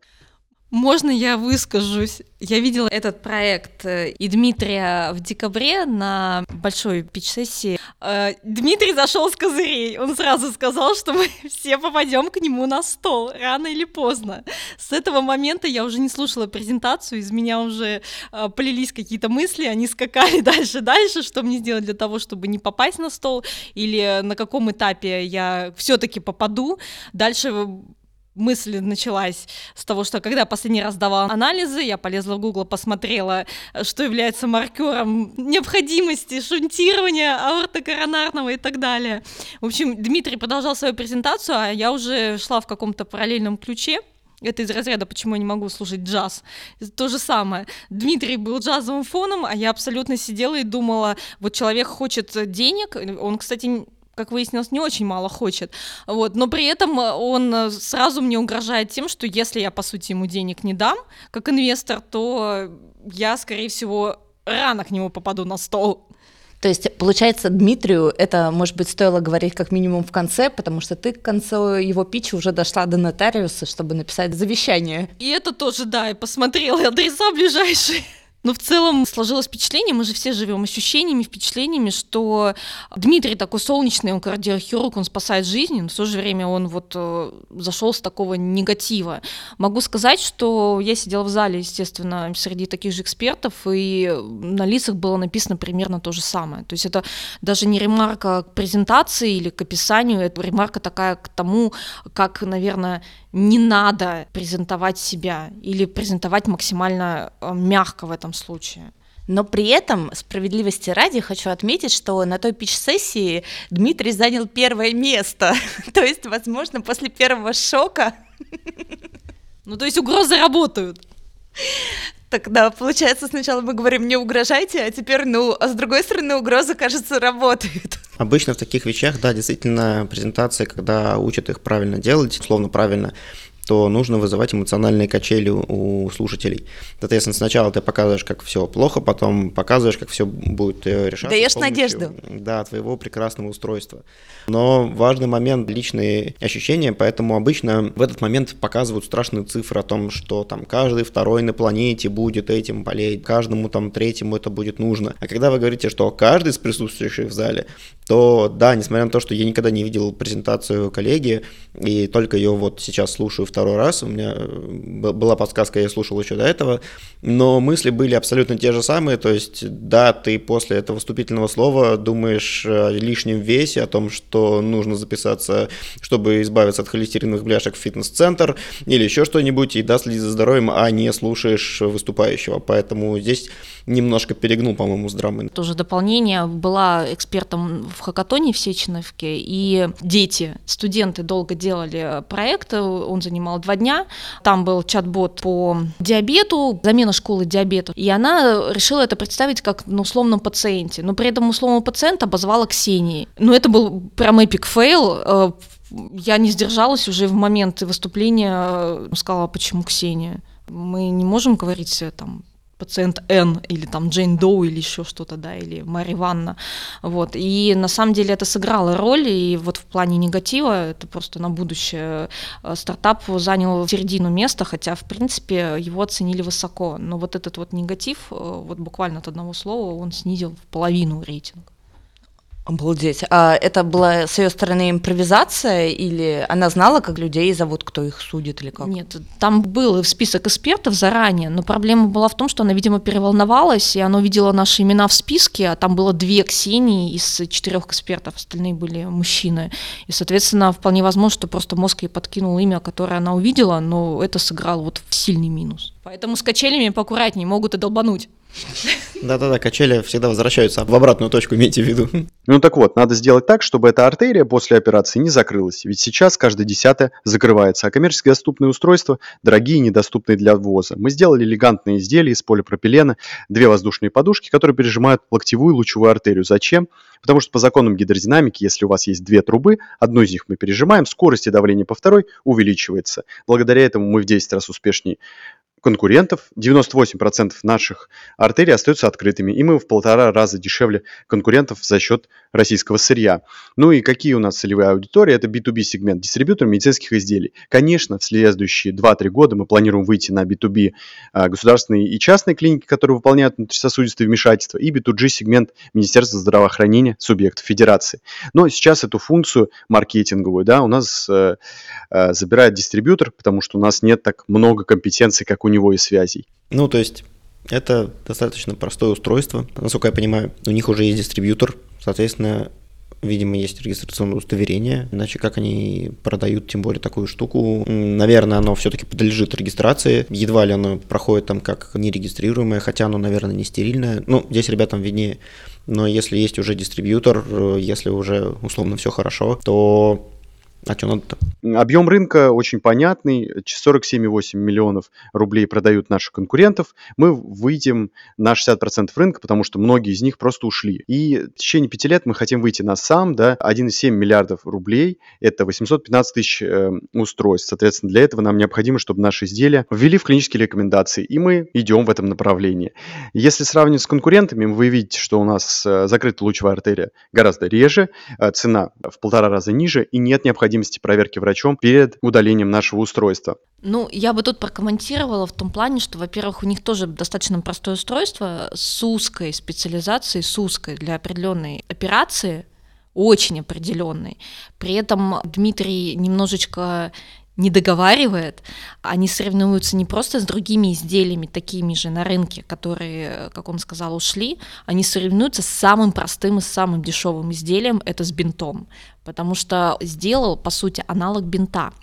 Можно я выскажусь? Я видела этот проект э, и Дмитрия в декабре на большой пич-сессии. Э, Дмитрий зашел с козырей. Он сразу сказал, что мы все попадем к нему на стол, рано или поздно. С этого момента я уже не слушала презентацию, из меня уже э, полились какие-то мысли, они скакали дальше-дальше, что мне сделать для того, чтобы не попасть на стол, или на каком этапе я все-таки попаду. Дальше мысль началась с того, что когда последний раз давала анализы, я полезла в Google, посмотрела, что является маркером необходимости шунтирования аортокоронарного и так далее. В общем, Дмитрий продолжал свою презентацию, а я уже шла в каком-то параллельном ключе. Это из разряда, почему я не могу слушать джаз. То же самое. Дмитрий был джазовым фоном, а я абсолютно сидела и думала, вот человек хочет денег, он, кстати, как выяснилось, не очень мало хочет. Вот. Но при этом он сразу мне угрожает тем, что если я, по сути, ему денег не дам, как инвестор, то я, скорее всего, рано к нему попаду на стол. То есть, получается, Дмитрию это, может быть, стоило говорить как минимум в конце, потому что ты к концу его питча уже дошла до нотариуса, чтобы написать завещание. И это тоже, да, и посмотрела адреса ближайшие. Но в целом сложилось впечатление, мы же все живем ощущениями, впечатлениями, что Дмитрий такой солнечный, он кардиохирург, он спасает жизни, но в то же время он вот э, зашел с такого негатива. Могу сказать, что я сидела в зале, естественно, среди таких же экспертов, и на лицах было написано примерно то же самое. То есть это даже не ремарка к презентации или к описанию, это ремарка такая к тому, как, наверное, не надо презентовать себя или презентовать максимально э, мягко в этом случае. Но при этом, справедливости ради, хочу отметить, что на той пич-сессии Дмитрий занял первое место. то есть, возможно, после первого шока... ну, то есть угрозы работают. Тогда, получается, сначала мы говорим «не угрожайте», а теперь, ну, а с другой стороны, угрозы, кажется, работают. Обычно в таких вещах, да, действительно, презентация, когда учат их правильно делать, условно правильно, то нужно вызывать эмоциональные качели у слушателей. Соответственно, сначала ты показываешь, как все плохо, потом показываешь, как все будет э, решаться. Даешь надежду. Да, твоего прекрасного устройства. Но важный момент – личные ощущения, поэтому обычно в этот момент показывают страшные цифры о том, что там каждый второй на планете будет этим болеть, каждому там третьему это будет нужно. А когда вы говорите, что каждый из присутствующих в зале, то да, несмотря на то, что я никогда не видел презентацию коллеги и только ее вот сейчас слушаю второй второй раз, у меня э, была подсказка, я слушал еще до этого, но мысли были абсолютно те же самые, то есть, да, ты после этого вступительного слова думаешь о лишнем весе, о том, что нужно записаться, чтобы избавиться от холестериновых бляшек в фитнес-центр или еще что-нибудь, и да, следить за здоровьем, а не слушаешь выступающего, поэтому здесь немножко перегнул, по-моему, с драмой. Тоже дополнение, была экспертом в хакатоне в Сеченовке, и дети, студенты долго делали проект, он занимал два дня, там был чат-бот по диабету, замена школы диабету, и она решила это представить как на условном пациенте, но при этом условного пациента обозвала Ксенией. Ну, это был прям epic fail, э, я не сдержалась уже в момент выступления, э, сказала, почему Ксения? Мы не можем говорить э, там пациент Н или там Джейн Доу или еще что-то, да, или Мария Ивановна, вот, и на самом деле это сыграло роль, и вот в плане негатива это просто на будущее э, стартап занял середину места, хотя, в принципе, его оценили высоко, но вот этот вот негатив, э, вот буквально от одного слова, он снизил в половину рейтинг. Обалдеть. А это была с ее стороны импровизация или она знала, как людей зовут, кто их судит или как? Нет, там был список экспертов заранее, но проблема была в том, что она, видимо, переволновалась, и она увидела наши имена в списке, а там было две Ксении из четырех экспертов, остальные были мужчины. И, соответственно, вполне возможно, что просто мозг ей подкинул имя, которое она увидела, но это сыграло вот в сильный минус. Поэтому с качелями поаккуратнее, могут и долбануть. Да-да-да, качели всегда возвращаются в обратную точку, имейте в виду. Ну так вот, надо сделать так, чтобы эта артерия после операции не закрылась, ведь сейчас каждая десятая закрывается, а коммерчески доступные устройства дорогие и недоступные для ввоза. Мы сделали элегантные изделия из полипропилена, две воздушные подушки, которые пережимают локтевую и лучевую артерию. Зачем? Потому что по законам гидродинамики, если у вас есть две трубы, одну из них мы пережимаем, скорость и давление по второй увеличивается. Благодаря этому мы в 10 раз успешнее конкурентов, 98% наших артерий остаются открытыми, и мы в полтора раза дешевле конкурентов за счет российского сырья. Ну и какие у нас целевые аудитории? Это B2B сегмент, дистрибьютор медицинских изделий. Конечно, в следующие 2-3 года мы планируем выйти на B2B а, государственные и частные клиники, которые выполняют внутрисосудистые вмешательства, и B2G сегмент Министерства здравоохранения субъектов федерации. Но сейчас эту функцию маркетинговую да, у нас э, э, забирает дистрибьютор, потому что у нас нет так много компетенций, как у него и связей. Ну, то есть это достаточно простое устройство. Насколько я понимаю, у них уже есть дистрибьютор, соответственно, видимо, есть регистрационное удостоверение, иначе как они продают, тем более, такую штуку. Наверное, оно все-таки подлежит регистрации, едва ли оно проходит там как нерегистрируемое, хотя оно, наверное, не стерильное. Ну, здесь ребятам виднее. Но если есть уже дистрибьютор, э, если уже условно все хорошо, то а что надо-то? Объем рынка очень понятный. 47,8 миллионов рублей продают наших конкурентов. Мы выйдем на 60% рынка, потому что многие из них просто ушли. И в течение пяти лет мы хотим выйти на сам, да, 1,7 миллиардов рублей. Это 815 тысяч э, устройств. Соответственно, для этого нам необходимо, чтобы наши изделия ввели в клинические рекомендации. И мы идем в этом направлении. Если сравнивать с конкурентами, вы видите, что у нас э, закрытая лучевая артерия гораздо реже, э, цена в полтора раза ниже и нет необходимости необходимости проверки врачом перед удалением нашего устройства. Ну, я бы тут прокомментировала в том плане, что, во-первых, у них тоже достаточно простое устройство с узкой специализацией, с узкой для определенной операции, очень определенной. При этом Дмитрий немножечко не договаривает, они соревнуются не просто с другими изделиями, такими же на рынке, которые, как он сказал, ушли, они соревнуются с самым простым и самым дешевым изделием, это с бинтом потому что сделал, по сути, аналог бинта.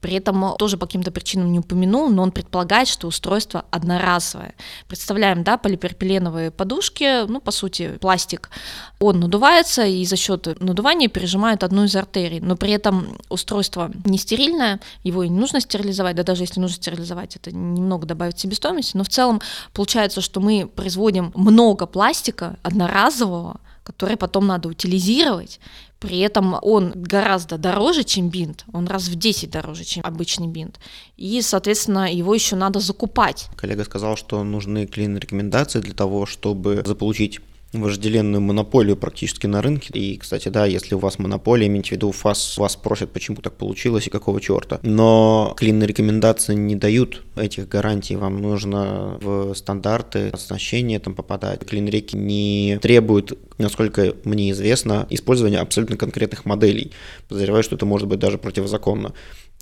При этом тоже по каким-то причинам не упомянул, но он предполагает, что устройство одноразовое. Представляем, да, полипропиленовые подушки, ну, по сути, пластик, он надувается, и за счет надувания пережимает одну из артерий, но при этом устройство не стерильное, его и не нужно стерилизовать, да даже если нужно стерилизовать, это немного добавит себестоимости, но в целом получается, что мы производим много пластика одноразового, который потом надо утилизировать, при этом он гораздо дороже, чем бинт, он раз в 10 дороже, чем обычный бинт. И, соответственно, его еще надо закупать. Коллега сказал, что нужны клин рекомендации для того, чтобы заполучить вожделенную монополию практически на рынке. И, кстати, да, если у вас монополия, имейте в виду, вас, вас просят, почему так получилось и какого черта. Но клинные рекомендации не дают этих гарантий. Вам нужно в стандарты оснащения там попадать. Клинреки не требуют, насколько мне известно, использования абсолютно конкретных моделей. Подозреваю, что это может быть даже противозаконно.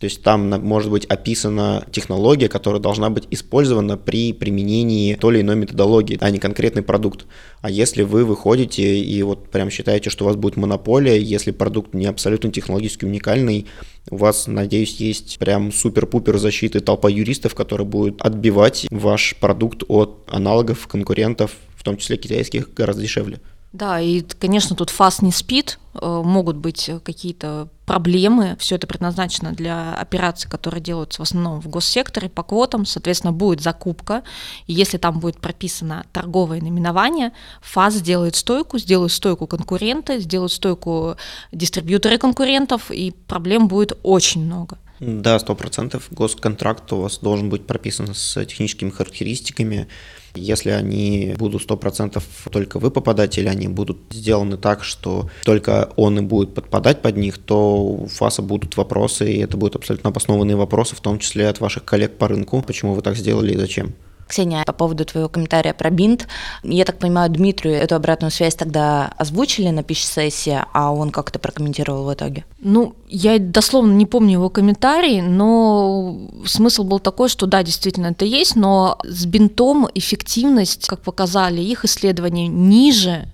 То есть там может быть описана технология, которая должна быть использована при применении той или иной методологии, а не конкретный продукт. А если вы выходите и вот прям считаете, что у вас будет монополия, если продукт не абсолютно технологически уникальный, у вас, надеюсь, есть прям супер-пупер защиты толпа юристов, которые будут отбивать ваш продукт от аналогов, конкурентов, в том числе китайских, гораздо дешевле. Да, и, конечно, тут фас не спит, э, могут быть какие-то проблемы. Все это предназначено для операций, которые делаются в основном в госсекторе по квотам. Соответственно, будет закупка. И если там будет прописано торговое наименование, ФАС сделает стойку, сделает стойку конкурента, сделает стойку дистрибьюторы конкурентов, и проблем будет очень много. Да, сто процентов. Госконтракт у вас должен быть прописан с техническими характеристиками, если они будут 100% только вы попадать, или они будут сделаны так, что только он и будет подпадать под них, то у ФАСа будут вопросы, и это будут абсолютно обоснованные вопросы, в том числе от ваших коллег по рынку, почему вы так сделали и зачем. Ксения, по поводу твоего комментария про бинт, я так понимаю, Дмитрию эту обратную связь тогда озвучили на пищ-сессии, а он как-то прокомментировал в итоге? Ну, я дословно не помню его комментарий, но смысл был такой, что да, действительно это есть, но с бинтом эффективность, как показали их исследования, ниже,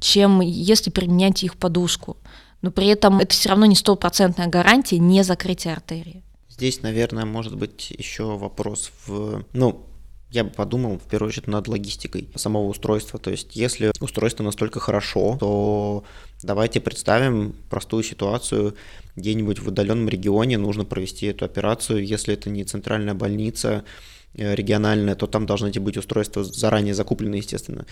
чем если применять их подушку. Но при этом это все равно не стопроцентная гарантия не закрытия артерии. Здесь, наверное, может быть еще вопрос в, ну, я бы подумал, в первую очередь, над логистикой самого устройства. То есть, если устройство настолько хорошо, то давайте представим простую ситуацию. Где-нибудь в удаленном регионе нужно провести эту операцию. Если это не центральная больница, Э, региональная, то там должны быть устройства заранее закуплены, естественно.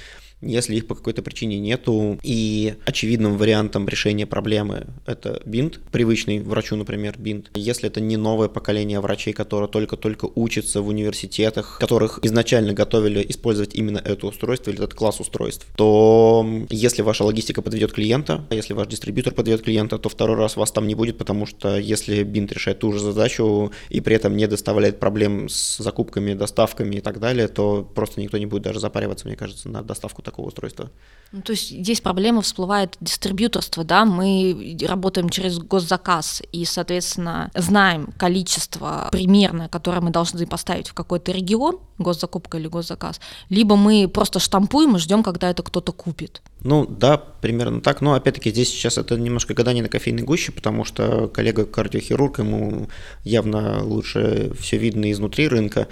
Если их по какой-то причине нету, и очевидным вариантом решения проблемы это бинт, привычный врачу, например, бинт. Если это не новое поколение врачей, которые только-только учатся в университетах, которых изначально готовили использовать именно это устройство или этот класс устройств, то если ваша логистика подведет клиента, а если ваш дистрибьютор подведет клиента, то второй раз вас там не будет, потому что если бинт решает ту же задачу и при этом не доставляет проблем с закупками доставками и так далее, то просто никто не будет даже запариваться, мне кажется, на доставку такого устройства. Ну, то есть здесь проблема всплывает дистрибьюторство, да, мы работаем через госзаказ и, соответственно, знаем количество примерно, которое мы должны поставить в какой-то регион, госзакупка или госзаказ, либо мы просто штампуем и ждем, когда это кто-то купит. Ну да, примерно так, но опять-таки здесь сейчас это немножко гадание на кофейной гуще, потому что коллега кардиохирург, ему явно лучше все видно изнутри рынка,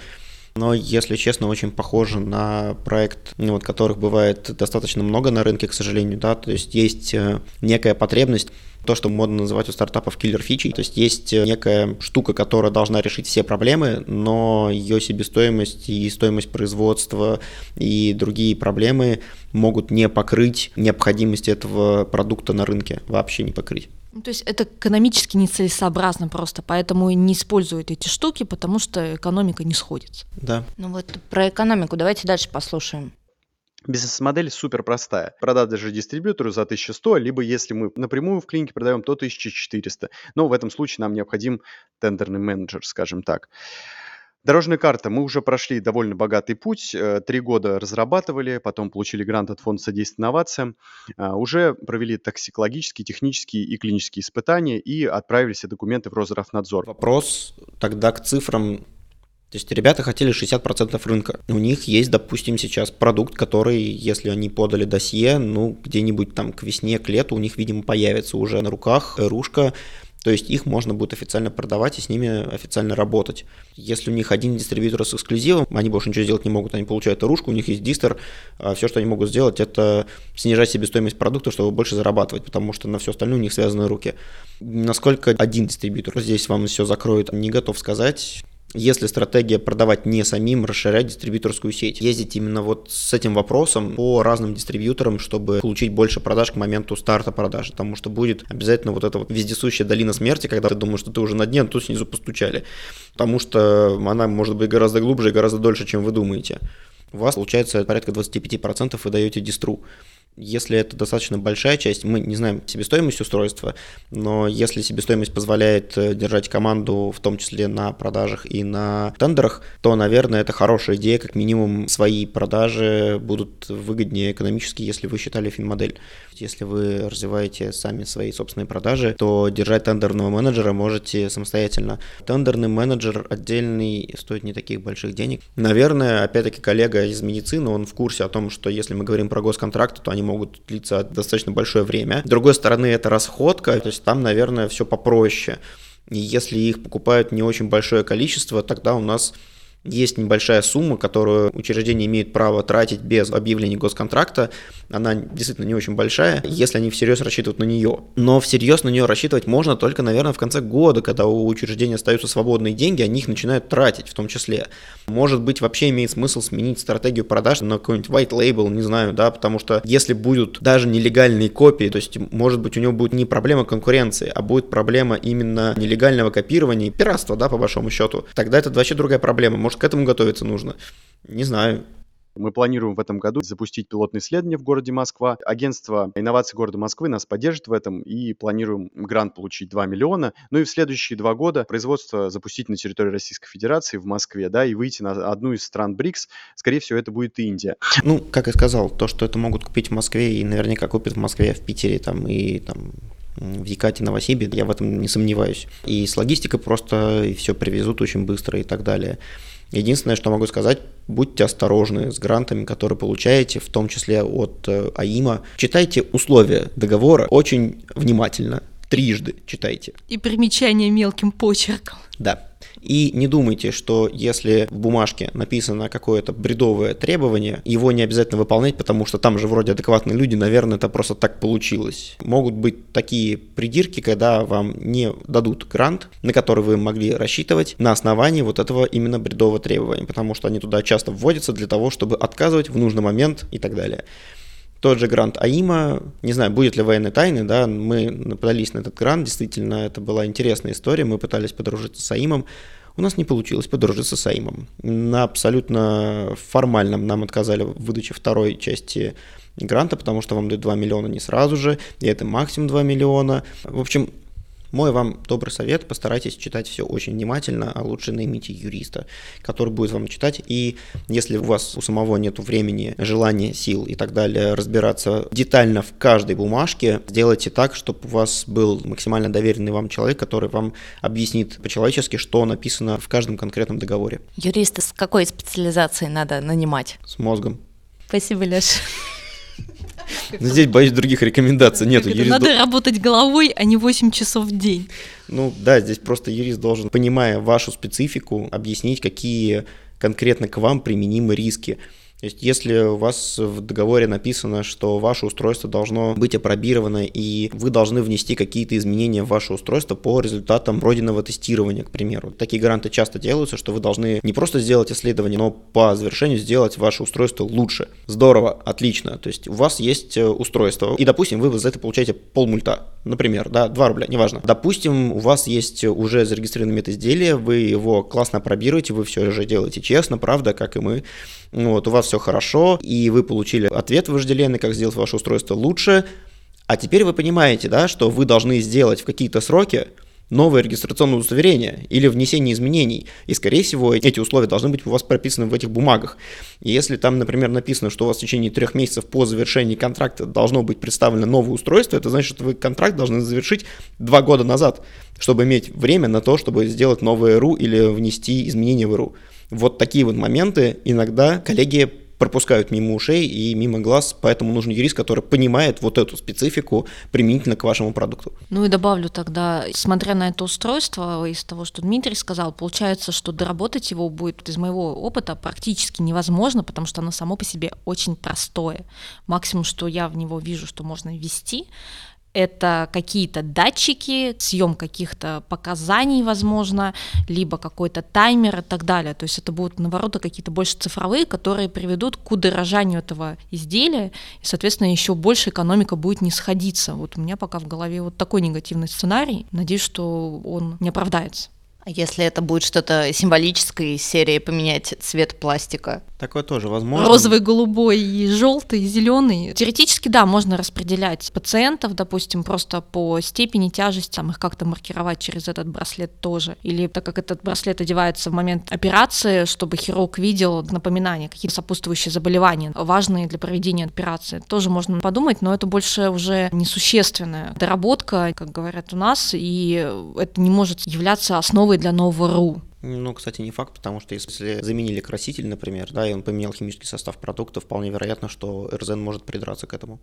но, если честно, очень похоже на проект, ну, вот, которых бывает достаточно много на рынке, к сожалению, да, то есть есть э, некая потребность то, что модно называть у стартапов киллер фичи. То есть есть э, некая штука, которая должна решить все проблемы, но ее себестоимость и стоимость производства и другие проблемы могут не покрыть необходимость этого продукта на рынке, вообще не покрыть. Ну, то есть это экономически нецелесообразно просто, поэтому и не используют эти штуки, потому что экономика не сходится. Да. Ну вот про экономику давайте дальше послушаем. Бизнес-модель супер простая. Продать даже дистрибьютору за 1100, либо если мы напрямую в клинике продаем, то 1400. Но в этом случае нам необходим тендерный менеджер, скажем так. Дорожная карта. Мы уже прошли довольно богатый путь. Э, три года разрабатывали, потом получили грант от Фонда содействия инновациям. А, уже провели токсикологические, технические и клинические испытания и отправили все документы в Росздравнадзор. Вопрос тогда к цифрам. То есть ребята хотели 60% рынка. У них есть, допустим, сейчас продукт, который, если они подали досье, ну, где-нибудь там к весне, к лету у них, видимо, появится уже на руках ружка то есть их можно будет официально продавать и с ними официально работать. Если у них один дистрибьютор с эксклюзивом, они больше ничего сделать не могут, они получают ружку, у них есть дистер, а все, что они могут сделать, это снижать себестоимость продукта, чтобы больше зарабатывать, потому что на все остальное у них связаны руки. Насколько один дистрибьютор здесь вам все закроет, не готов сказать. Если стратегия продавать не самим, расширять дистрибьюторскую сеть, ездить именно вот с этим вопросом по разным дистрибьюторам, чтобы получить больше продаж к моменту старта продажи, потому что будет обязательно вот эта вот вездесущая долина смерти, когда ты думаешь, что ты уже на дне, а тут снизу постучали, потому что она может быть гораздо глубже и гораздо дольше, чем вы думаете. У вас получается порядка 25% вы даете дистру. Если это достаточно большая часть, мы не знаем себестоимость устройства, но если себестоимость позволяет э, держать команду, в том числе на продажах и на тендерах, то, наверное, это хорошая идея, как минимум свои продажи будут выгоднее экономически, если вы считали финмодель. Если вы развиваете сами свои собственные продажи, то держать тендерного менеджера можете самостоятельно. Тендерный менеджер отдельный стоит не таких больших денег. Наверное, опять-таки коллега из медицины, он в курсе о том, что если мы говорим про госконтракты, то они могут длиться достаточно большое время. С другой стороны, это расходка, то есть там, наверное, все попроще. И если их покупают не очень большое количество, тогда у нас есть небольшая сумма, которую учреждение имеет право тратить без объявления госконтракта. Она действительно не очень большая, если они всерьез рассчитывают на нее. Но всерьез на нее рассчитывать можно только, наверное, в конце года, когда у учреждения остаются свободные деньги, они их начинают тратить в том числе. Может быть, вообще имеет смысл сменить стратегию продаж на какой-нибудь white label, не знаю, да, потому что если будут даже нелегальные копии, то есть, может быть, у него будет не проблема конкуренции, а будет проблема именно нелегального копирования, пиратства, да, по большому счету, тогда это вообще другая проблема может, к этому готовиться нужно? Не знаю. Мы планируем в этом году запустить пилотное исследование в городе Москва. Агентство инноваций города Москвы нас поддержит в этом и планируем грант получить 2 миллиона. Ну и в следующие два года производство запустить на территории Российской Федерации в Москве, да, и выйти на одну из стран БРИКС. Скорее всего, это будет Индия. Ну, как я сказал, то, что это могут купить в Москве и наверняка купят в Москве, в Питере там и там в Екате, Новосибе, я в этом не сомневаюсь. И с логистикой просто все привезут очень быстро и так далее. Единственное, что могу сказать, будьте осторожны с грантами, которые получаете, в том числе от э, АИМа. Читайте условия договора очень внимательно, трижды читайте. И примечание мелким почерком. Да. И не думайте, что если в бумажке написано какое-то бредовое требование, его не обязательно выполнять, потому что там же вроде адекватные люди, наверное, это просто так получилось. Могут быть такие придирки, когда вам не дадут грант, на который вы могли рассчитывать на основании вот этого именно бредового требования, потому что они туда часто вводятся для того, чтобы отказывать в нужный момент и так далее тот же грант АИМа, не знаю, будет ли военной тайны, да, мы подались на этот грант, действительно, это была интересная история, мы пытались подружиться с АИМом, у нас не получилось подружиться с АИМом. На абсолютно формальном нам отказали в выдаче второй части гранта, потому что вам дают 2 миллиона не сразу же, и это максимум 2 миллиона. В общем, мой вам добрый совет, постарайтесь читать все очень внимательно, а лучше наймите юриста, который будет вам читать. И если у вас у самого нет времени, желания, сил и так далее разбираться детально в каждой бумажке, сделайте так, чтобы у вас был максимально доверенный вам человек, который вам объяснит по-человечески, что написано в каждом конкретном договоре. Юриста с какой специализацией надо нанимать? С мозгом. Спасибо, Леша. Но здесь, боюсь, других рекомендаций нет. Надо работать головой, а не 8 часов в день. Ну да, здесь просто юрист должен, понимая вашу специфику, объяснить, какие конкретно к вам применимы риски. То есть, если у вас в договоре написано, что ваше устройство должно быть опробировано, и вы должны внести какие-то изменения в ваше устройство по результатам пройденного тестирования, к примеру. Такие гранты часто делаются, что вы должны не просто сделать исследование, но по завершению сделать ваше устройство лучше. Здорово, отлично. То есть, у вас есть э, устройство, и, допустим, вы за это получаете полмульта, например, да, 2 рубля, неважно. Допустим, у вас есть уже зарегистрированное медизделие, вы его классно опробируете, вы все же делаете честно, правда, как и мы. Вот, у вас все хорошо, и вы получили ответ вожделенный, как сделать ваше устройство лучше, а теперь вы понимаете, да, что вы должны сделать в какие-то сроки новое регистрационное удостоверение или внесение изменений. И, скорее всего, эти условия должны быть у вас прописаны в этих бумагах. И если там, например, написано, что у вас в течение трех месяцев по завершении контракта должно быть представлено новое устройство, это значит, что вы контракт должны завершить два года назад, чтобы иметь время на то, чтобы сделать новое РУ или внести изменения в РУ. Вот такие вот моменты иногда коллеги пропускают мимо ушей и мимо глаз, поэтому нужен юрист, который понимает вот эту специфику применительно к вашему продукту. Ну и добавлю тогда, смотря на это устройство, из того, что Дмитрий сказал, получается, что доработать его будет из моего опыта практически невозможно, потому что оно само по себе очень простое. Максимум, что я в него вижу, что можно ввести, это какие-то датчики, съем каких-то показаний, возможно, либо какой-то таймер и так далее. То есть это будут навороты какие-то больше цифровые, которые приведут к удорожанию этого изделия, и, соответственно, еще больше экономика будет не сходиться. Вот у меня пока в голове вот такой негативный сценарий. Надеюсь, что он не оправдается. А если это будет что-то символическое из серии поменять цвет пластика? Такое тоже возможно. Розовый, голубой, и желтый, и зеленый. Теоретически, да, можно распределять пациентов, допустим, просто по степени тяжести, там, их как-то маркировать через этот браслет тоже. Или так как этот браслет одевается в момент операции, чтобы хирург видел напоминания, какие сопутствующие заболевания важные для проведения операции. Тоже можно подумать, но это больше уже несущественная доработка, как говорят у нас, и это не может являться основой для нового РУ. Ну, кстати, не факт, потому что если заменили краситель, например, да, и он поменял химический состав продукта, вполне вероятно, что РЗН может придраться к этому.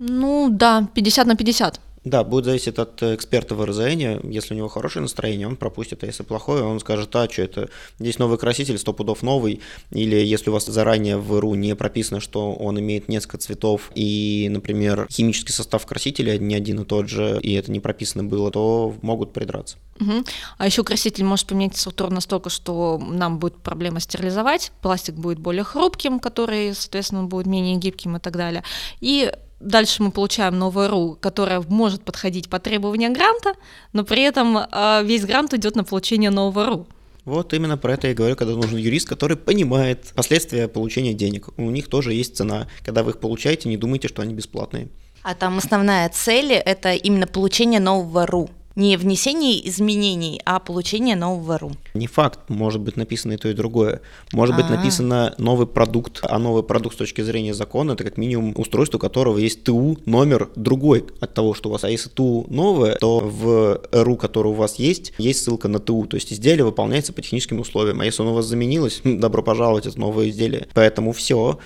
Ну да, 50 на 50. Да, будет зависеть от эксперта в РЗН. Если у него хорошее настроение, он пропустит, а если плохое, он скажет, а, что это, здесь новый краситель, сто пудов новый. Или если у вас заранее в РУ не прописано, что он имеет несколько цветов, и, например, химический состав красителя не один и тот же, и это не прописано было, то могут придраться. Угу. А еще краситель может поменять структуру настолько, что нам будет проблема стерилизовать, пластик будет более хрупким, который, соответственно, будет менее гибким и так далее. И Дальше мы получаем новую РУ, которая может подходить по требованиям гранта, но при этом э, весь грант идет на получение нового РУ. Вот именно про это я говорю, когда нужен юрист, который понимает последствия получения денег. У них тоже есть цена. Когда вы их получаете, не думайте, что они бесплатные. А там основная цель – это именно получение нового РУ не внесение изменений, а получение нового ру. Не факт, может быть написано и то, и другое. Может быть а. написано новый продукт, а новый продукт с точки зрения закона это как минимум устройство, у которого есть ТУ номер другой от того, что у вас. А если ТУ новое, то в РУ, который у вас есть, есть ссылка на ТУ. То есть изделие выполняется по техническим условиям. А если оно у вас заменилось, добро пожаловать, это новое изделие. Поэтому все.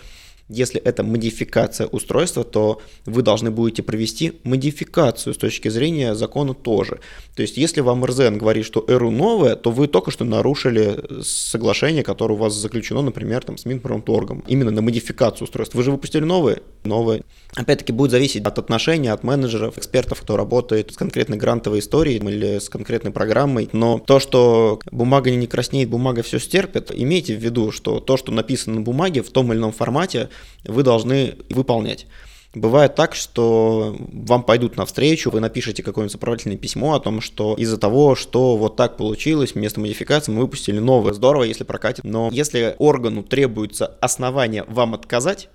Если это модификация устройства, то вы должны будете провести модификацию с точки зрения закона тоже. То есть, если вам РЗН говорит, что ЭРУ новое, то вы только что нарушили соглашение, которое у вас заключено, например, там, с Минпромторгом, именно на модификацию устройства. Вы же выпустили новое? Новое. Опять-таки будет зависеть от отношения, от менеджеров, экспертов, кто работает с конкретной грантовой историей или с конкретной программой. Но то, что бумага не краснеет, бумага все стерпит, имейте в виду, что то, что написано на бумаге в том или ином формате, вы должны выполнять. Бывает так, что вам пойдут навстречу, вы напишите какое-нибудь сопроводительное письмо о том, что из-за того, что вот так получилось, вместо модификации мы выпустили новое. Здорово, если прокатит. Но если органу требуется основание вам отказать,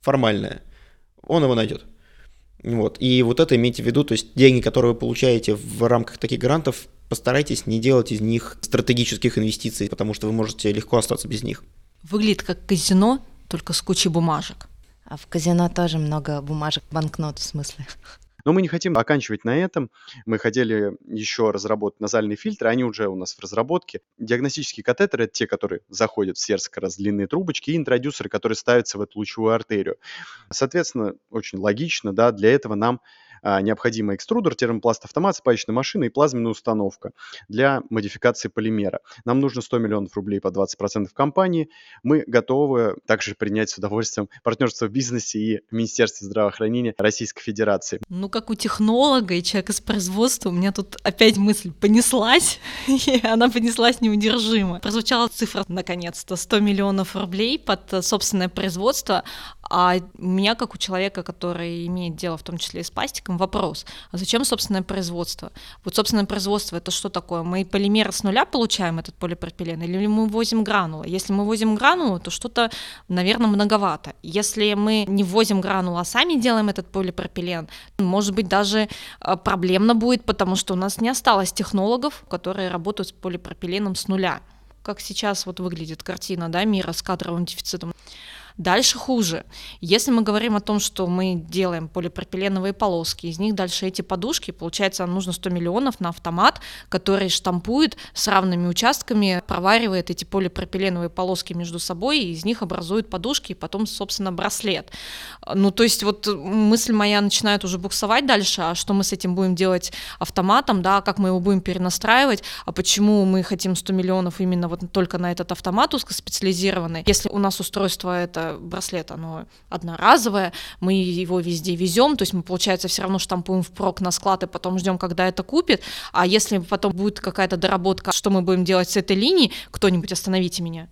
формальное, он его найдет. Вот. И вот это имейте в виду, то есть деньги, которые вы получаете в рамках таких грантов, постарайтесь не делать из них стратегических инвестиций, потому что вы можете легко остаться без них. Выглядит как казино, только с кучей бумажек. А в казино тоже много бумажек, банкнот в смысле. Но мы не хотим оканчивать на этом. Мы хотели еще разработать назальные фильтры, они уже у нас в разработке. Диагностические катетеры – это те, которые заходят в сердце, как раз длинные трубочки, и интродюсеры, которые ставятся в эту лучевую артерию. Соответственно, очень логично, да, для этого нам а, необходимо экструдер, термопласт автомат, спаечная машина и плазменная установка для модификации полимера. Нам нужно 100 миллионов рублей по 20% компании. Мы готовы также принять с удовольствием партнерство в бизнесе и Министерстве здравоохранения Российской Федерации. Ну, как у технолога и человека с производства, у меня тут опять мысль понеслась, и она понеслась неудержимо. Прозвучала цифра, наконец-то, 100 миллионов рублей под собственное производство, а меня, как у человека, который имеет дело в том числе и с пластиком, вопрос, а зачем собственное производство? Вот собственное производство это что такое? Мы полимеры с нуля получаем этот полипропилен или мы возим гранулы? Если мы возим гранулы, то что-то, наверное, многовато. Если мы не возим гранулы, а сами делаем этот полипропилен, может быть, даже а, проблемно будет, потому что у нас не осталось технологов, которые работают с полипропиленом с нуля. Как сейчас вот выглядит картина да, мира с кадровым дефицитом. Дальше хуже. Если мы говорим о том, что мы делаем полипропиленовые полоски, из них дальше эти подушки, получается, нужно 100 миллионов на автомат, который штампует с равными участками, проваривает эти полипропиленовые полоски между собой, и из них образует подушки, и потом, собственно, браслет. Ну, то есть вот мысль моя начинает уже буксовать дальше, а что мы с этим будем делать автоматом, да, как мы его будем перенастраивать, а почему мы хотим 100 миллионов именно вот только на этот автомат узкоспециализированный, если у нас устройство это браслет, оно одноразовое, мы его везде везем, то есть мы, получается, все равно штампуем впрок на склад и потом ждем, когда это купит, а если потом будет какая-то доработка, что мы будем делать с этой линией, кто-нибудь остановите меня.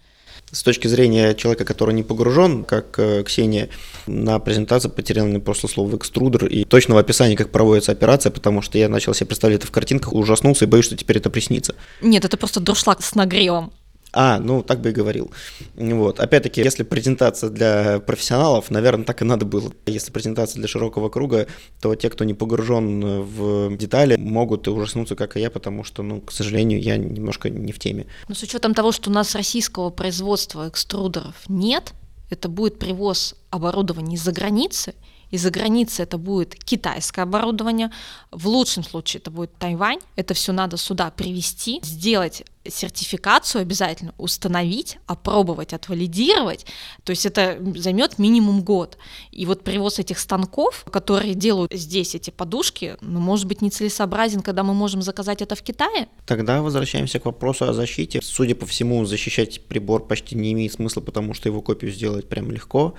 С точки зрения человека, который не погружен, как э, Ксения, на презентации потерял мне просто слово экструдер и точного описания, как проводится операция, потому что я начал себе представлять это в картинках, ужаснулся и боюсь, что теперь это приснится. Нет, это просто дуршлаг с нагревом. А, ну так бы и говорил. Вот. Опять-таки, если презентация для профессионалов, наверное, так и надо было. Если презентация для широкого круга, то те, кто не погружен в детали, могут ужаснуться, как и я, потому что, ну, к сожалению, я немножко не в теме. Но с учетом того, что у нас российского производства экструдеров нет, это будет привоз оборудования из-за границы, из-за границы это будет китайское оборудование, в лучшем случае это будет Тайвань, это все надо сюда привезти, сделать сертификацию обязательно, установить, опробовать, отвалидировать, то есть это займет минимум год. И вот привоз этих станков, которые делают здесь эти подушки, ну, может быть, нецелесообразен, когда мы можем заказать это в Китае? Тогда возвращаемся к вопросу о защите. Судя по всему, защищать прибор почти не имеет смысла, потому что его копию сделать прям легко.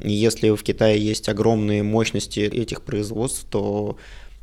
Если в Китае есть огромные мощности этих производств, то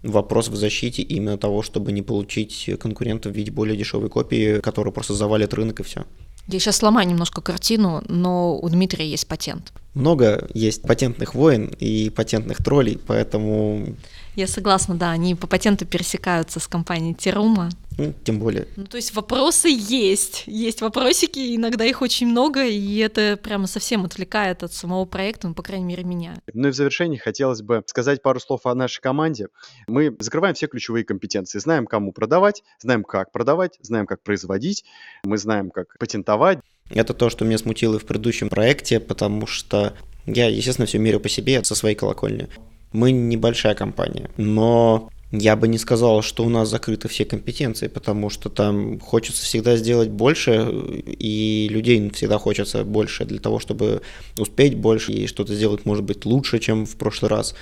вопрос в защите именно того, чтобы не получить конкурентов в виде более дешевой копии, которая просто завалит рынок и все. Я сейчас сломаю немножко картину, но у Дмитрия есть патент. Много есть патентных войн и патентных троллей, поэтому... Я согласна, да, они по патенту пересекаются с компанией Терума. Ну, тем более. Ну, то есть вопросы есть, есть вопросики, иногда их очень много, и это прямо совсем отвлекает от самого проекта, ну, по крайней мере, меня. Ну и в завершении хотелось бы сказать пару слов о нашей команде. Мы закрываем все ключевые компетенции, знаем, кому продавать, знаем, как продавать, знаем, как производить, мы знаем, как патентовать. Это то, что меня смутило в предыдущем проекте, потому что я, естественно, все мерю по себе со своей колокольни. Мы небольшая компания, но я бы не сказал, что у нас закрыты все компетенции, потому что там хочется всегда сделать больше, и людей всегда хочется больше для того, чтобы успеть больше и что-то сделать, может быть, лучше, чем в прошлый раз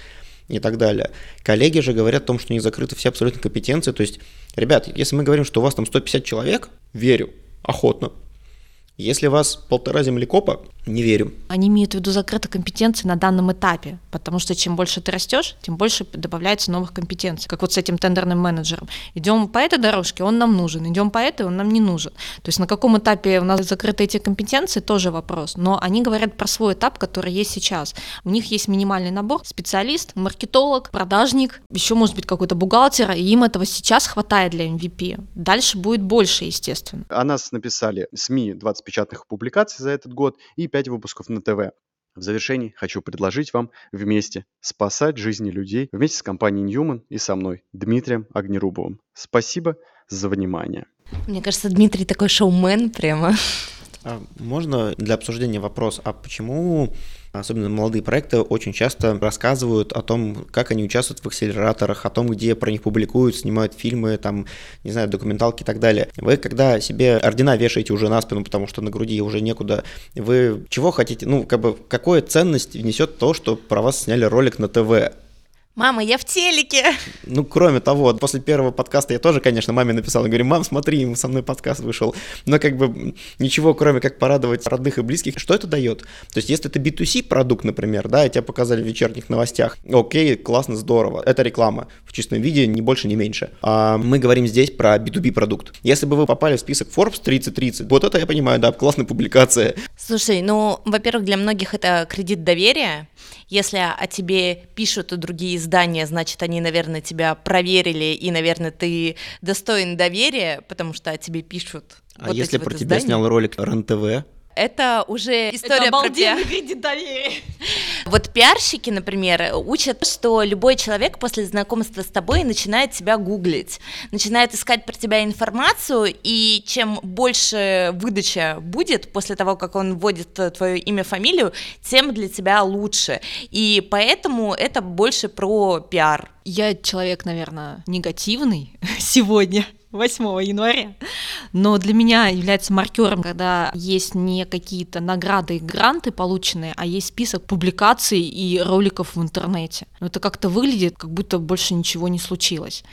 и так далее. Коллеги же говорят о том, что не закрыты все абсолютно компетенции. То есть, ребят, если мы говорим, что у вас там 150 человек, верю, охотно. Если у вас полтора землекопа, не верю. Они имеют в виду закрытые компетенции на данном этапе, потому что чем больше ты растешь, тем больше добавляется новых компетенций. Как вот с этим тендерным менеджером. Идем по этой дорожке, он нам нужен, идем по этой, он нам не нужен. То есть на каком этапе у нас закрыты эти компетенции, тоже вопрос. Но они говорят про свой этап, который есть сейчас. У них есть минимальный набор, специалист, маркетолог, продажник, еще может быть какой-то бухгалтер, и им этого сейчас хватает для MVP. Дальше будет больше, естественно. О нас написали СМИ 20 печатных публикаций за этот год и 5 выпусков на ТВ. В завершении хочу предложить вам вместе спасать жизни людей вместе с компанией Newman и со мной, Дмитрием Огнерубовым. Спасибо за внимание. Мне кажется, Дмитрий такой шоумен прямо. А можно для обсуждения вопрос, а почему особенно молодые проекты, очень часто рассказывают о том, как они участвуют в акселераторах, о том, где про них публикуют, снимают фильмы, там, не знаю, документалки и так далее. Вы, когда себе ордена вешаете уже на спину, потому что на груди уже некуда, вы чего хотите, ну, как бы, какую ценность внесет то, что про вас сняли ролик на ТВ? Мама, я в телеке. Ну, кроме того, после первого подкаста я тоже, конечно, маме написал, говорю, мам, смотри, со мной подкаст вышел. Но как бы ничего, кроме как порадовать родных и близких, что это дает? То есть, если это B2C продукт, например, да, и тебя показали в вечерних новостях, окей, классно, здорово, это реклама в чистом виде, ни больше, ни меньше. А мы говорим здесь про B2B продукт. Если бы вы попали в список Forbes 3030, вот это я понимаю, да, классная публикация. Слушай, ну, во-первых, для многих это кредит доверия, если о тебе пишут другие издания, значит, они, наверное, тебя проверили, и, наверное, ты достоин доверия, потому что о тебе пишут. А вот если про вот тебя издания. снял ролик РЕН-ТВ? Это уже история про пиар. кредит доверия. Вот пиарщики, например, учат, что любой человек после знакомства с тобой начинает тебя гуглить, начинает искать про тебя информацию, и чем больше выдача будет после того, как он вводит твое имя, фамилию, тем для тебя лучше. И поэтому это больше про пиар. Я человек, наверное, негативный сегодня. 8 января. Но для меня является маркером, когда есть не какие-то награды и гранты полученные, а есть список публикаций и роликов в интернете. Но это как-то выглядит, как будто больше ничего не случилось.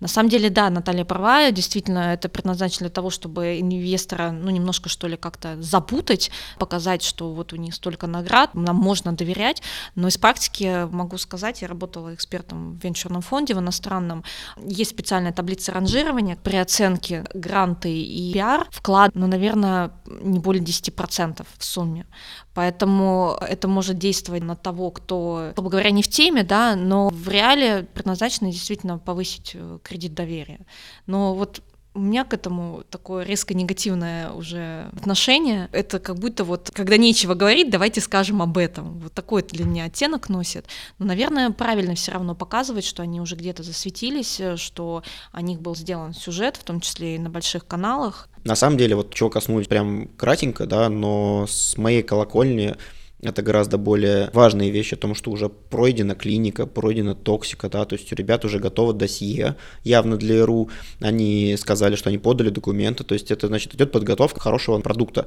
На самом деле, да, Наталья права, действительно, это предназначено для того, чтобы инвестора, ну, немножко, что ли, как-то запутать, показать, что вот у них столько наград, нам можно доверять, но из практики могу сказать, я работала экспертом в венчурном фонде, в иностранном, есть специальная таблица ранжирования, при оценке гранты и пиар вклад, ну, наверное, не более 10% в сумме. Поэтому это может действовать на того, кто, грубо говоря, не в теме, да, но в реале предназначено действительно повысить э, кредит доверия. Но вот у меня к этому такое резко негативное уже отношение. Это как будто вот, когда нечего говорить, давайте скажем об этом. Вот такой для меня оттенок носит. Но, наверное, правильно все равно показывать, что они уже где-то засветились, э, что о них был сделан сюжет, в том числе и на больших каналах. На самом деле, вот чего коснулись прям кратенько, да, но с моей колокольни это гораздо более важные вещи о том, что уже пройдена клиника, пройдена токсика, да, то есть у ребят уже готово досье, явно для РУ, они сказали, что они подали документы, то есть это, значит, идет подготовка хорошего продукта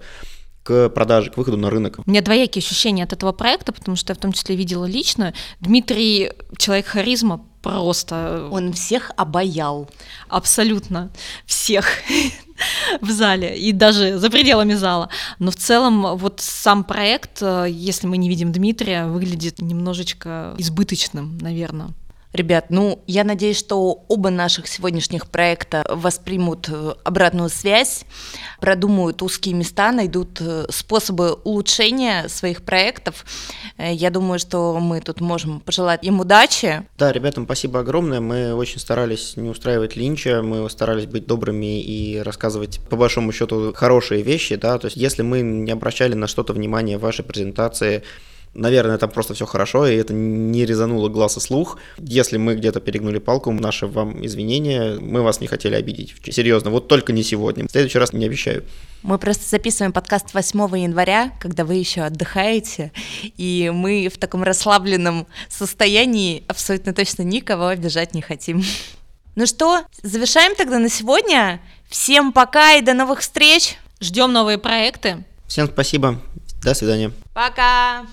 к продаже, к выходу на рынок. У меня двоякие ощущения от этого проекта, потому что я в том числе видела лично. Дмитрий человек харизма просто. Он всех обаял. Абсолютно всех в зале и даже за пределами зала. Но в целом вот сам проект, э, если мы не видим Дмитрия, выглядит немножечко избыточным, наверное. Ребят, ну, я надеюсь, что оба наших сегодняшних проекта воспримут э, обратную связь, продумают узкие места, найдут э, способы улучшения своих проектов. Э, я думаю, что мы тут можем пожелать им удачи. Да, ребятам спасибо огромное. Мы очень старались не устраивать линча, мы старались быть добрыми и рассказывать, по большому счету, хорошие вещи, да, то есть если мы не обращали на что-то внимание в вашей презентации, Наверное, там просто все хорошо, и это не резануло глаз и слух. Если мы где-то перегнули палку, наши вам извинения, мы вас не хотели обидеть. Серьезно, вот только не сегодня. В следующий раз не обещаю. Мы просто записываем подкаст 8 января, когда вы еще отдыхаете, и мы в таком расслабленном состоянии абсолютно точно никого обижать не хотим. Ну что, завершаем тогда на сегодня. Всем пока и до новых встреч. Ждем новые проекты. Всем спасибо. До свидания. Пока.